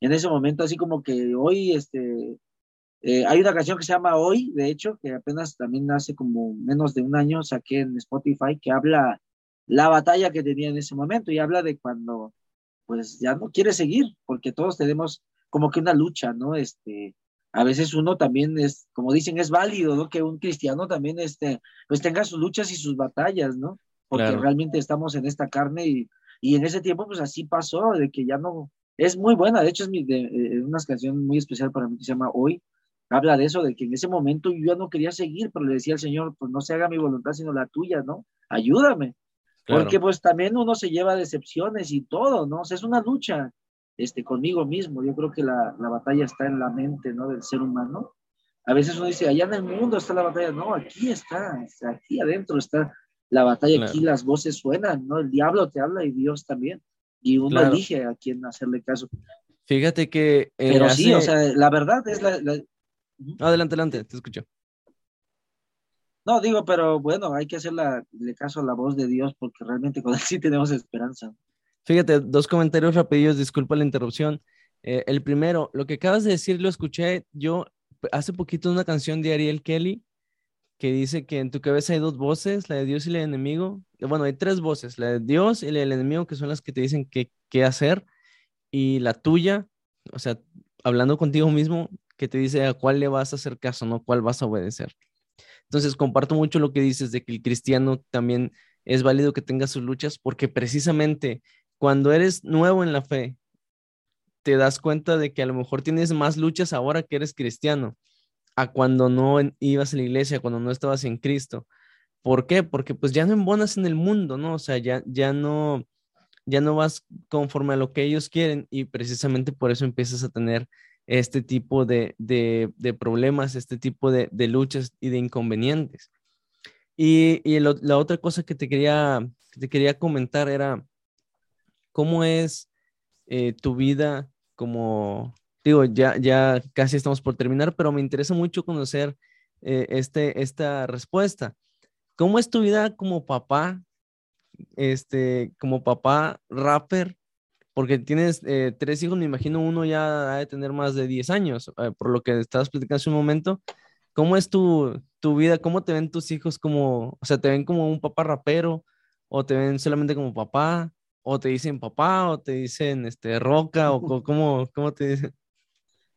en ese momento, así como que hoy, este, eh, hay una canción que se llama Hoy, de hecho, que apenas también hace como menos de un año saqué en Spotify, que habla la batalla que tenía en ese momento y habla de cuando, pues ya no quiere seguir, porque todos tenemos como que una lucha, ¿no? Este, a veces uno también es, como dicen, es válido, ¿no? Que un cristiano también, este, pues tenga sus luchas y sus batallas, ¿no? Porque realmente estamos en esta carne y, y en ese tiempo, pues así pasó, de que ya no, es muy buena, de hecho es mi, de, eh, una canción muy especial para mí que se llama Hoy. Habla de eso, de que en ese momento yo ya no quería seguir, pero le decía al Señor, pues no se haga mi voluntad sino la tuya, ¿no? Ayúdame. Porque pues también uno se lleva decepciones y todo, ¿no? O sea, es una lucha este, conmigo mismo. Yo creo que la, la batalla está en la mente, ¿no? Del ser humano. A veces uno dice, allá en el mundo está la batalla. No, aquí está, aquí adentro está la batalla, aquí las voces suenan, ¿no? El diablo te habla y Dios también y uno elige a quién hacerle caso. Fíjate que... Pero sí, o sea, la verdad es la, Adelante, adelante, te escucho. No, digo, pero bueno, hay que hacerle caso a la voz de Dios porque realmente con él sí tenemos esperanza. Fíjate, dos comentarios rapidillos, disculpa la interrupción. Eh, el primero, lo que acabas de decir lo escuché yo hace poquito una canción de Ariel Kelly que dice que en tu cabeza hay dos voces, la de Dios y la del enemigo. Bueno, hay tres voces, la de Dios y la del enemigo, que son las que te dicen qué, qué hacer, y la tuya, o sea, hablando contigo mismo, que te dice a cuál le vas a hacer caso, no cuál vas a obedecer. Entonces, comparto mucho lo que dices de que el cristiano también es válido que tenga sus luchas, porque precisamente cuando eres nuevo en la fe, te das cuenta de que a lo mejor tienes más luchas ahora que eres cristiano, a cuando no ibas a la iglesia, cuando no estabas en Cristo. ¿Por qué? Porque pues ya no embonas en el mundo, ¿no? O sea, ya, ya no, ya no vas conforme a lo que ellos quieren y precisamente por eso empiezas a tener este tipo de, problemas, este tipo de, luchas y de inconvenientes. Y, la otra cosa que te quería, que te quería comentar era, ¿Cómo es eh, tu vida como, digo, ya, ya casi estamos por terminar, pero me interesa mucho conocer eh, este, esta respuesta. ¿Cómo es tu vida como papá, este, como papá rapper? Porque tienes eh, tres hijos, me imagino uno ya ha de tener más de 10 años, por lo que estabas platicando hace un momento. ¿Cómo es tu, tu vida? ¿Cómo te ven tus hijos como, o sea, te ven como un papá rapero o te ven solamente como papá? o te dicen papá, o te dicen este roca, o cómo, cómo te dicen.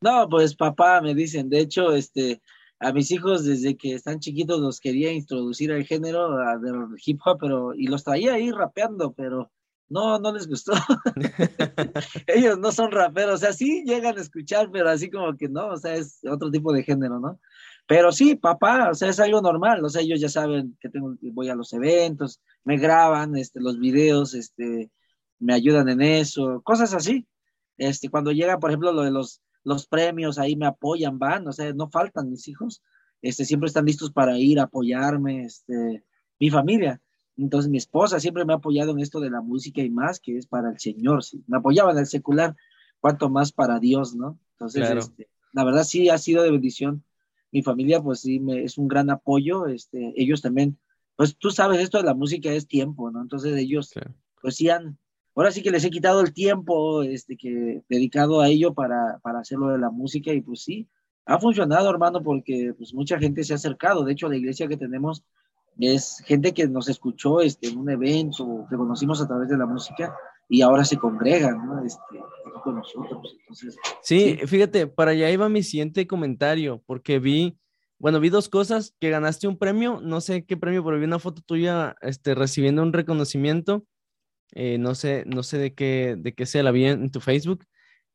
No, pues papá me dicen, de hecho, este, a mis hijos desde que están chiquitos los quería introducir al género del hip hop, pero, y los traía ahí rapeando, pero no, no les gustó. Ellos no son raperos, o sea, sí llegan a escuchar, pero así como que no, o sea, es otro tipo de género, ¿no? Pero sí, papá, o sea, es algo normal, o sea, ellos ya saben que tengo, voy a los eventos, me graban este, los videos, este, me ayudan en eso, cosas así. Este, cuando llega, por ejemplo, lo de los, los premios, ahí me apoyan, van, o sea, no faltan mis hijos, este, siempre están listos para ir a apoyarme, este, mi familia. Entonces, mi esposa siempre me ha apoyado en esto de la música y más, que es para el Señor, sí. me apoyaba en el secular, cuanto más para Dios, ¿no? Entonces, este, la verdad sí ha sido de bendición. Mi familia, pues sí, me, es un gran apoyo, este, ellos también, pues tú sabes, esto de la música es tiempo, ¿no? Entonces ellos, pues sí han, ahora sí que les he quitado el tiempo este, que, dedicado a ello para, para hacerlo de la música y pues sí, ha funcionado hermano porque pues mucha gente se ha acercado, de hecho la iglesia que tenemos es gente que nos escuchó este, en un evento que conocimos a través de la música y ahora se congregan ¿no? este, con nosotros. Entonces, sí, fíjate, para allá iba mi siguiente comentario porque vi, bueno, vi dos cosas, que ganaste un premio, no sé qué premio, pero vi una foto tuya este, recibiendo un reconocimiento eh, no sé, no sé de qué, de qué sea la vi en, tu Facebook.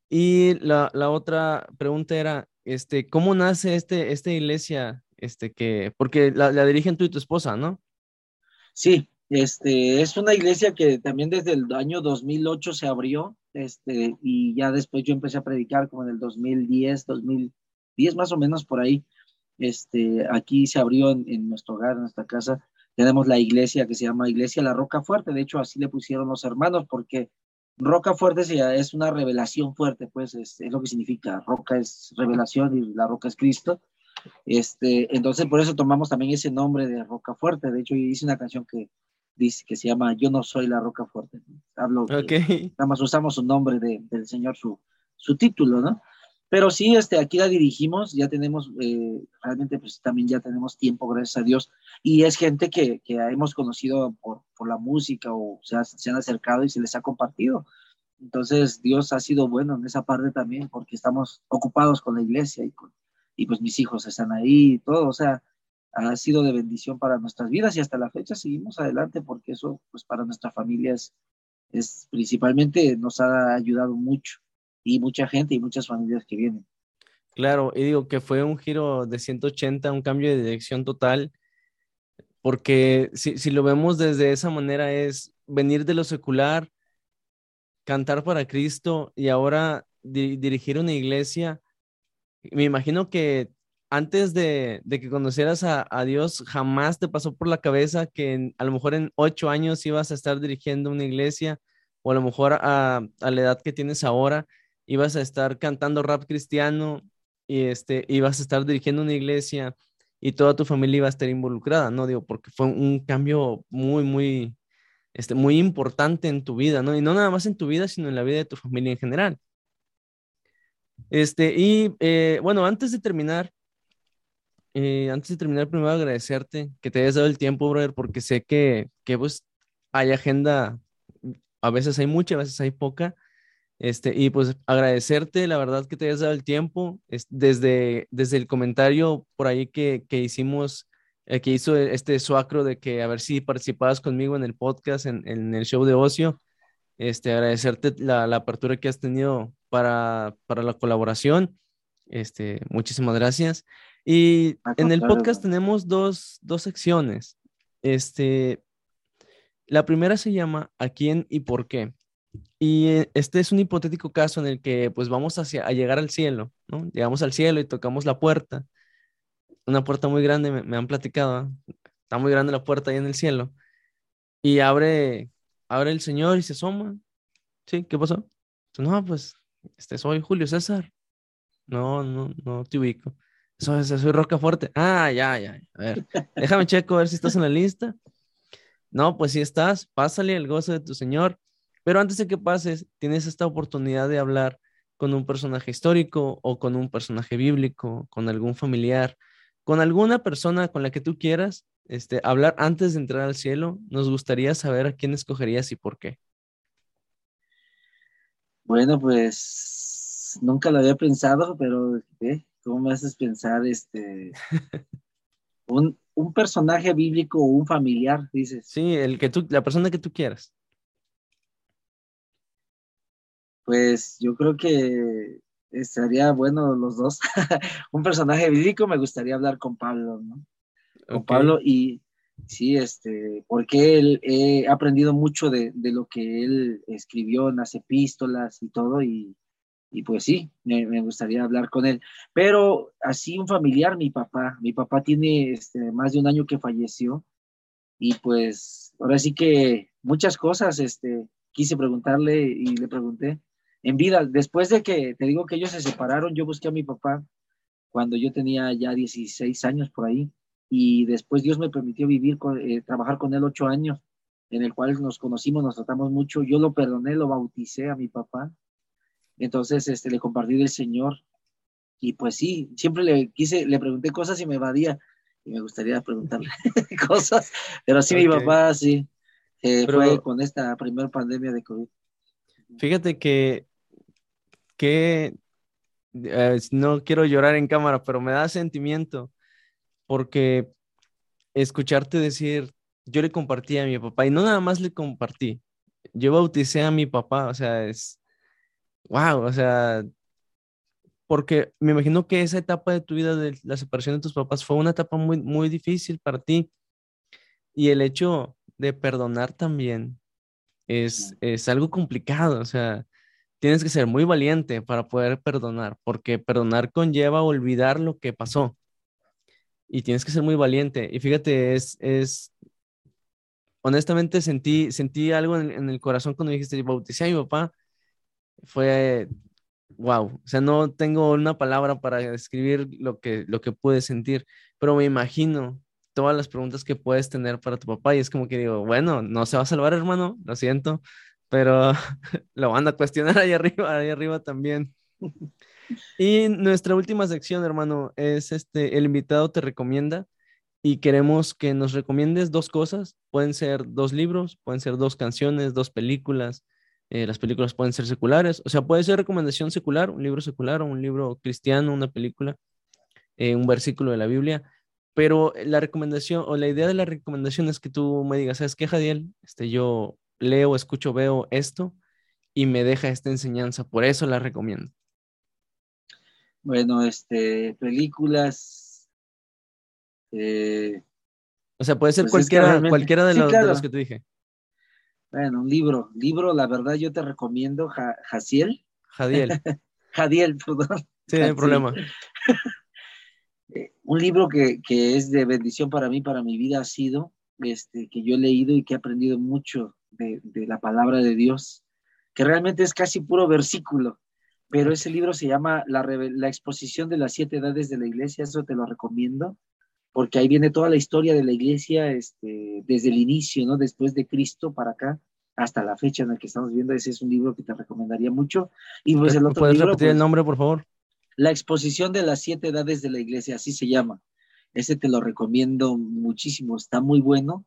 Y la, otra pregunta era, este, ¿cómo nace este, esta iglesia? Este, que, porque la, la dirigen tú y tu esposa, ¿no? Sí, este, es una iglesia que también desde el año 2008 se abrió, este, y ya después yo empecé a predicar como en el 2010, 2010 más o menos por ahí. Este, aquí se abrió en, en nuestro hogar, en nuestra casa, tenemos la iglesia que se llama Iglesia La Roca Fuerte, de hecho así le pusieron los hermanos porque Roca Fuerte es una revelación fuerte, pues es, lo que significa, roca es revelación y la roca es Cristo. Este, entonces por eso tomamos también ese nombre de Roca Fuerte, de hecho yo hice una canción que dice que se llama Yo no soy la Roca Fuerte. Hablo, okay. nada más usamos su nombre de, del Señor, su, su título, ¿no? Pero sí, este, aquí la dirigimos, ya tenemos, eh, realmente pues también ya tenemos tiempo, gracias a Dios, y es gente que, que hemos conocido por, por, la música o se, se, han acercado y se les ha compartido. Entonces Dios ha sido bueno en esa parte también porque estamos ocupados con la iglesia y, con, y pues mis hijos están ahí y todo, o sea, ha sido de bendición para nuestras vidas y hasta la fecha seguimos adelante porque eso pues para nuestra familia es, principalmente nos ha ayudado mucho y mucha gente y muchas familias que vienen. Claro, y digo que fue un giro de 180, un cambio de dirección total, porque si, si lo vemos desde esa manera es venir de lo secular, cantar para Cristo y ahora dirigir una iglesia. Me imagino que antes de, que conocieras a, a, Dios, jamás te pasó por la cabeza que a lo mejor en ocho años ibas a estar dirigiendo una iglesia o a lo mejor a, a la edad que tienes ahora ibas a estar cantando rap cristiano y este, ibas a estar dirigiendo una iglesia y toda tu familia iba a estar involucrada, ¿no? Digo, porque fue un cambio muy, muy, este, muy importante en tu vida, ¿no? Y no nada más en tu vida, sino en la vida de tu familia en general. Este, y eh, bueno, antes de terminar, eh, antes de terminar, primero agradecerte que te hayas dado el tiempo, brother, porque sé que, que pues hay agenda, a veces hay mucha, a veces hay poca, este, y pues agradecerte, la verdad, que te hayas dado el tiempo. desde, desde el comentario por ahí que, que hicimos, eh, que hizo este suacro de que a ver si participabas conmigo en el podcast, en, en el show de ocio. Este, agradecerte la, la, apertura que has tenido para, para la colaboración. Este, muchísimas gracias. Y en el podcast tenemos dos, dos secciones. Este, la primera se llama ¿A quién y por qué? Y eh, este es un hipotético caso en el que pues vamos hacia, a llegar al cielo, ¿no? Llegamos al cielo y tocamos la puerta, una puerta muy grande, me, han platicado, está muy grande la puerta ahí en el cielo, y abre, abre el Señor y se asoma, ¿sí? ¿Qué pasó? No, pues, este, soy Julio César, no, no, no te ubico, soy, soy Roca Fuerte, ah, ya, ya, a ver, déjame checo a ver si estás en la lista, no, pues si estás, pásale el gozo de tu Señor, pero antes de que pases, tienes esta oportunidad de hablar con un personaje histórico o con un personaje bíblico, con algún familiar, con alguna persona con la que tú quieras este, hablar antes de entrar al cielo. Nos gustaría saber a quién escogerías y por qué. Bueno, pues nunca lo había pensado, pero ¿eh? ¿cómo me haces pensar este un, un, personaje bíblico o un familiar, dices? Sí, el que tú, la persona que tú quieras. Pues yo creo que estaría bueno los dos. un personaje bíblico me gustaría hablar con Pablo, ¿no? Con Pablo y sí, este, porque él he aprendido mucho de, lo que él escribió en las epístolas y todo y, pues sí, me, gustaría hablar con él. Pero así un familiar, mi papá, mi papá tiene este, más de un año que falleció y pues ahora sí que muchas cosas, este, quise preguntarle y le pregunté en vida. Después de que te digo que ellos se separaron, yo busqué a mi papá cuando yo tenía ya 16 años por ahí y después Dios me permitió vivir, con, eh, trabajar con él ocho años, en el cual nos conocimos, nos tratamos mucho. Yo lo perdoné, lo bauticé a mi papá. Entonces, este, le compartí del Señor. Y pues sí, siempre le quise, le pregunté cosas y me evadía. Y me gustaría preguntarle cosas. Pero sí, mi papá, sí, eh, fue con esta primera pandemia de COVID. Fíjate que, que eh, no quiero llorar en cámara, pero me da sentimiento porque escucharte decir, yo le compartí a mi papá y no nada más le compartí, yo bauticé a mi papá, o sea, es, wow, o sea, porque me imagino que esa etapa de tu vida de la separación de tus papás fue una etapa muy, muy difícil para ti y el hecho de perdonar también es, es algo complicado, o sea, tienes que ser muy valiente para poder perdonar, porque perdonar conlleva olvidar lo que pasó. Y tienes que ser muy valiente. Y fíjate, es, es, honestamente sentí, sentí algo en, el corazón cuando dijiste, bauticé a mi papá. Fue, wow, o sea, no tengo una palabra para describir lo que, lo que pude sentir, pero me imagino todas las preguntas que puedes tener para tu papá y es como que digo, bueno, no se va a salvar, hermano, lo siento, pero lo van a cuestionar ahí arriba, ahí arriba también. Y nuestra última sección, hermano, es este, el invitado te recomienda y queremos que nos recomiendes dos cosas. Pueden ser dos libros, pueden ser dos canciones, dos películas. Eh, las películas pueden ser seculares, o sea, puede ser recomendación secular, un libro secular o un libro cristiano, una película, eh, un versículo de la Biblia. Pero la recomendación o la idea de la recomendación es que tú me digas, ¿sabes qué, Jadiel? Este, yo leo, escucho, veo esto y me deja esta enseñanza, por eso la recomiendo. Bueno, este, películas. Eh, o sea, puede ser pues cualquiera, cualquiera de, los, que te dije. Bueno, un libro. Libro, la verdad, yo te recomiendo Jaciel. Jadiel. Jadiel, perdón. Sí, no hay problema. Eh, un libro que, es de bendición para mí, para mi vida, ha sido este, que yo he leído y que he aprendido mucho de, la palabra de Dios, que realmente es casi puro versículo, pero ese libro se llama la, la exposición de las siete edades de la iglesia, eso te lo recomiendo, porque ahí viene toda la historia de la iglesia este, desde el inicio, ¿no? Después de Cristo para acá, hasta la fecha en la que estamos viendo. Ese es un libro que te recomendaría mucho. Y pues el otro ¿Puedes repetir el pues, nombre, por favor? La exposición de las siete edades de la iglesia, así se llama. Ese te lo recomiendo muchísimo, está muy bueno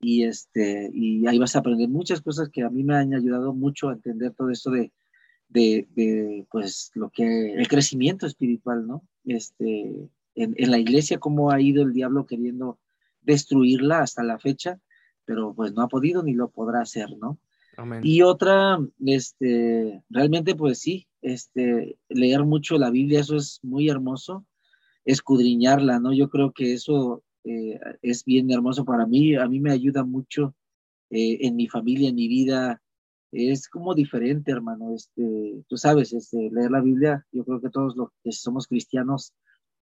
y este y ahí vas a aprender muchas cosas que a mí me han ayudado mucho a entender todo esto de, de, pues lo que el crecimiento espiritual, ¿no? Este en, en, la iglesia cómo ha ido el diablo queriendo destruirla hasta la fecha, pero pues no ha podido ni lo podrá hacer, ¿no? Y otra, este, realmente pues sí, este, leer mucho la Biblia, eso es muy hermoso, escudriñarla, ¿no? Yo creo que eso eh, es bien hermoso para mí, a mí me ayuda mucho eh, en mi familia, en mi vida, es como diferente, hermano, este, tú sabes, este, leer la Biblia, yo creo que todos los que somos cristianos,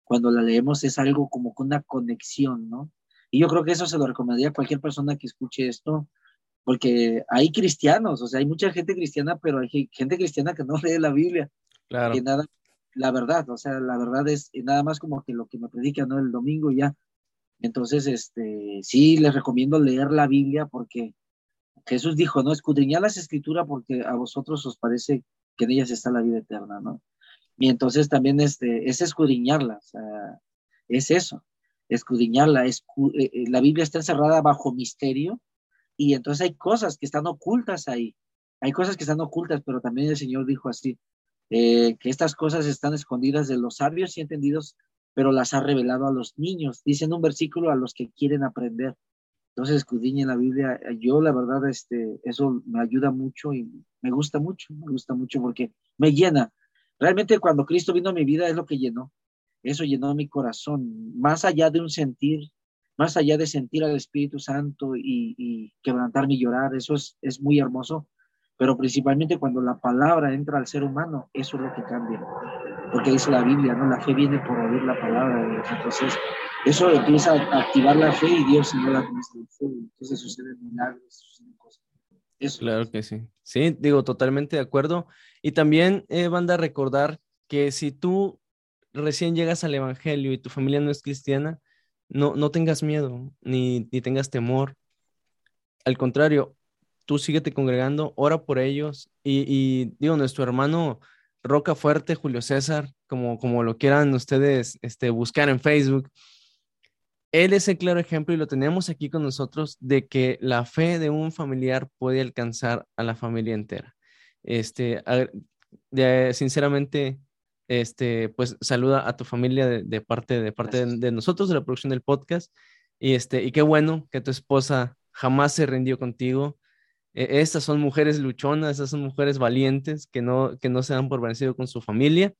cuando la leemos es algo como con una conexión, ¿no? Y yo creo que eso se lo recomendaría a cualquier persona que escuche esto, porque hay cristianos, o sea, hay mucha gente cristiana, pero hay gente cristiana que no lee la Biblia. Claro. Que nada, la verdad, o sea, la verdad es nada más como que lo que me predica, ¿no? El domingo ya. Entonces, este, sí, les recomiendo leer la Biblia porque Jesús dijo, no, escudriñad las escrituras porque a vosotros os parece que en ellas está la vida eterna, ¿no? Y entonces también este, es escudriñarla, o sea, es eso, escudriñarla. Eh, eh, la Biblia está encerrada bajo misterio y entonces hay cosas que están ocultas ahí. Hay cosas que están ocultas, pero también el Señor dijo así, eh, que estas cosas están escondidas de los sabios y entendidos, pero las ha revelado a los niños. Dice en un versículo a los que quieren aprender. Entonces, escudriñen la Biblia. Yo, la verdad, este, eso me ayuda mucho y me gusta mucho, me gusta mucho porque me llena. Realmente cuando Cristo vino a mi vida es lo que llenó. Eso llenó mi corazón. Más allá de un sentir, más allá de sentir al Espíritu Santo y, quebrantarme y llorar, eso es, es muy hermoso, pero principalmente cuando la palabra entra al ser humano, eso es lo que cambia, porque dice la Biblia, ¿no? La fe viene por oír la palabra de Dios, entonces eso empieza a activar la fe y Dios no la nuestra fe, entonces suceden milagros, suceden cosas. Eso. Claro que sí. Sí, digo, totalmente de acuerdo. Y también, eh, banda, recordar que si tú recién llegas al Evangelio y tu familia no es cristiana, no, no tengas miedo ni, ni tengas temor. Al contrario, tú síguete congregando, ora por ellos y, digo, nuestro hermano Roca Fuerte, Julio César, como, como lo quieran ustedes este, buscar en Facebook, él es el claro ejemplo y lo tenemos aquí con nosotros de que la fe de un familiar puede alcanzar a la familia entera. Este, sinceramente, este, pues saluda a tu familia de, parte, de, parte de, nosotros, de la producción del podcast. Y, este, y qué bueno que tu esposa jamás se rindió contigo. E, estas son mujeres luchonas, estas son mujeres valientes que no, que no se dan por vencido con su familia.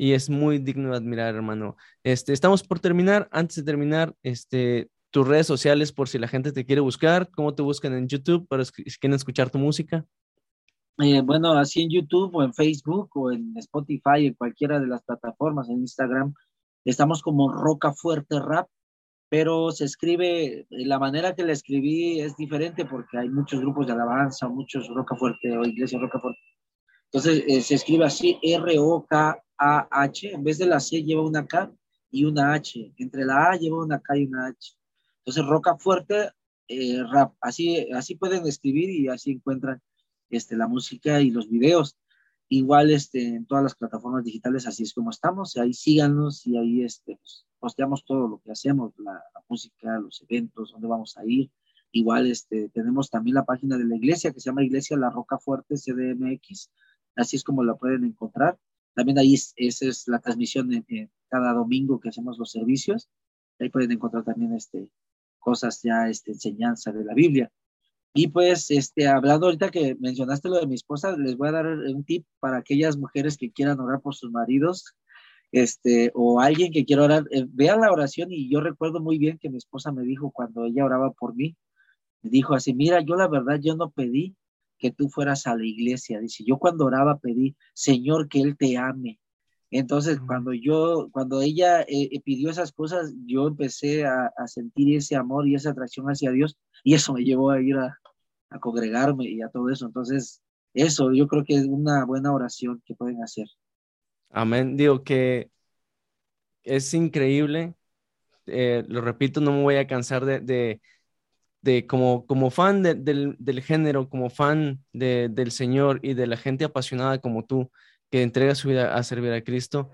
Y es muy digno de admirar, hermano. Este, estamos por terminar. Antes de terminar, este, tus redes sociales por si la gente te quiere buscar, cómo te buscan en YouTube para si quieren escuchar tu música. Eh, bueno, así en YouTube o en Facebook o en Spotify, en cualquiera de las plataformas, en Instagram, estamos como Roca Fuerte Rap, pero se escribe, la manera que la escribí es diferente porque hay muchos grupos de alabanza, muchos Roca Fuerte o Iglesia Roca Fuerte. Entonces eh, se escribe así R-O-K-A-H, en vez de la C lleva una K y una H, entre la A lleva una K y una H. Entonces Roca Fuerte eh, Rap, así, así pueden escribir y así encuentran este, la música y los videos. Igual este, en todas las plataformas digitales, así es como estamos. Ahí síganos y ahí este, pues, posteamos todo lo que hacemos, la, música, los eventos, dónde vamos a ir. Igual este, tenemos también la página de la iglesia que se llama Iglesia La Roca Fuerte CDMX. Así es como la pueden encontrar. También ahí esa es la transmisión de, cada domingo que hacemos los servicios. Ahí pueden encontrar también este, cosas ya, este, enseñanza de la Biblia. Y pues, este, hablando ahorita que mencionaste lo de mi esposa, les voy a dar un tip para aquellas mujeres que quieran orar por sus maridos, este, o alguien que quiera orar, eh, vean la oración y yo recuerdo muy bien que mi esposa me dijo cuando ella oraba por mí, me dijo así, mira, yo la verdad, yo no pedí que tú fueras a la iglesia, dice, yo cuando oraba pedí, Señor, que Él te ame. Entonces, cuando yo, cuando ella eh, eh, pidió esas cosas, yo empecé a, a sentir ese amor y esa atracción hacia Dios y eso me llevó a ir a, a congregarme y a todo eso. Entonces, eso yo creo que es una buena oración que pueden hacer. Amén. Digo que es increíble eh, lo repito, no me voy a cansar de, de, como, como fan del, del, género, como fan del Señor y de la gente apasionada como tú, que entrega su vida a servir a Cristo,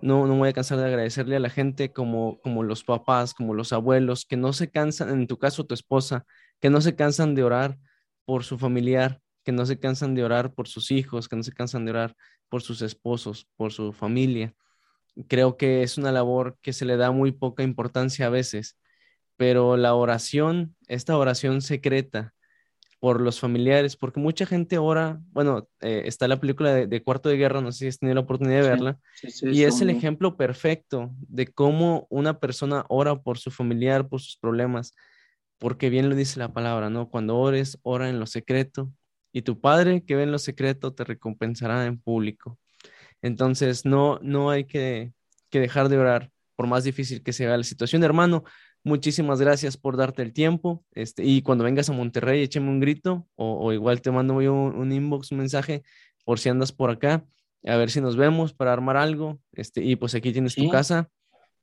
no, no voy a cansar de agradecerle a la gente como, como los papás, como los abuelos, que no se cansan, en tu caso tu esposa, que no se cansan de orar por su familiar, que no se cansan de orar por sus hijos, que no se cansan de orar por sus esposos, por su familia. Creo que es una labor que se le da muy poca importancia a veces, pero la oración, esta oración secreta, por los familiares, porque mucha gente ora, bueno, eh, está la película de, Cuarto de Guerra, no sé si has tenido la oportunidad de verla, y es el ejemplo perfecto de cómo una persona ora por su familiar, por sus problemas, porque bien lo dice la palabra, ¿no? Cuando ores, ora en lo secreto, y tu Padre que ve en lo secreto te recompensará en público. Entonces, no, no hay que, que dejar de orar, por más difícil que sea la situación, hermano. Muchísimas gracias por darte el tiempo. Este, y cuando vengas a Monterrey, écheme un grito o, igual te mando un, un, inbox, un mensaje por si andas por acá, a ver si nos vemos para armar algo. Este, y pues aquí tienes tu casa.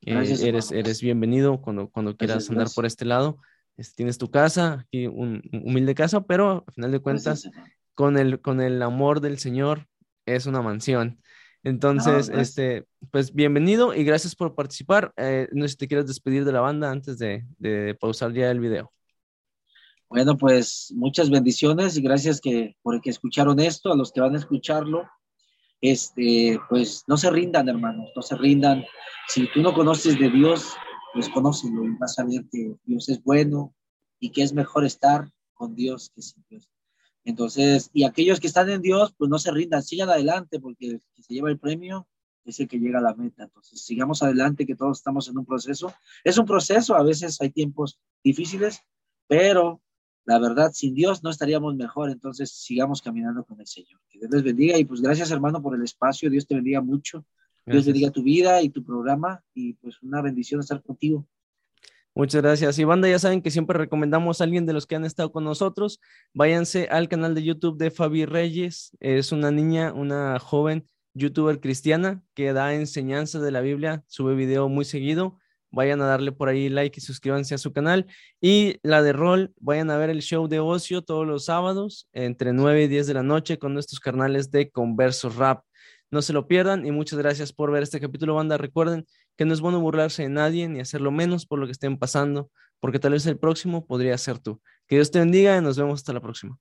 Eh, eres, eres bienvenido cuando, cuando quieras andar por este lado. Este, tienes tu casa, aquí un, humilde casa, pero al final de cuentas, con el, con el amor del Señor, es una mansión. Entonces, este, pues bienvenido y gracias por participar. Eh, no sé si te quieres despedir de la banda antes de, de, pausar ya el video. Bueno, pues muchas bendiciones y gracias que, por que escucharon esto, a los que van a escucharlo. Este, pues no se rindan, hermanos, no se rindan. Si tú no conoces de Dios, pues conócelo y vas a ver que Dios es bueno y que es mejor estar con Dios que sin Dios. Entonces, y aquellos que están en Dios, pues no se rindan, sigan adelante, porque el que se lleva el premio es el que llega a la meta. Entonces, sigamos adelante, que todos estamos en un proceso. Es un proceso, a veces hay tiempos difíciles, pero la verdad, sin Dios no estaríamos mejor. Entonces, sigamos caminando con el Señor. Que Dios les bendiga y pues gracias, hermano, por el espacio. Dios te bendiga mucho. Dios bendiga tu vida y tu programa y pues una bendición estar contigo. Muchas gracias. Y banda, ya saben que siempre recomendamos a alguien de los que han estado con nosotros. Váyanse al canal de YouTube de Fabi Reyes. Es una niña, una joven youtuber cristiana que da enseñanza de la Biblia. Sube video muy seguido. Vayan a darle por ahí like y suscríbanse a su canal. Y la de rol, vayan a ver el show de ocio todos los sábados entre 9 y 10 de la noche con nuestros carnales de Converso Rap. No se lo pierdan y muchas gracias por ver este capítulo, banda. Recuerden que no es bueno burlarse de nadie ni hacerlo menos por lo que estén pasando, porque tal vez el próximo podría ser tú. Que Dios te bendiga y nos vemos hasta la próxima.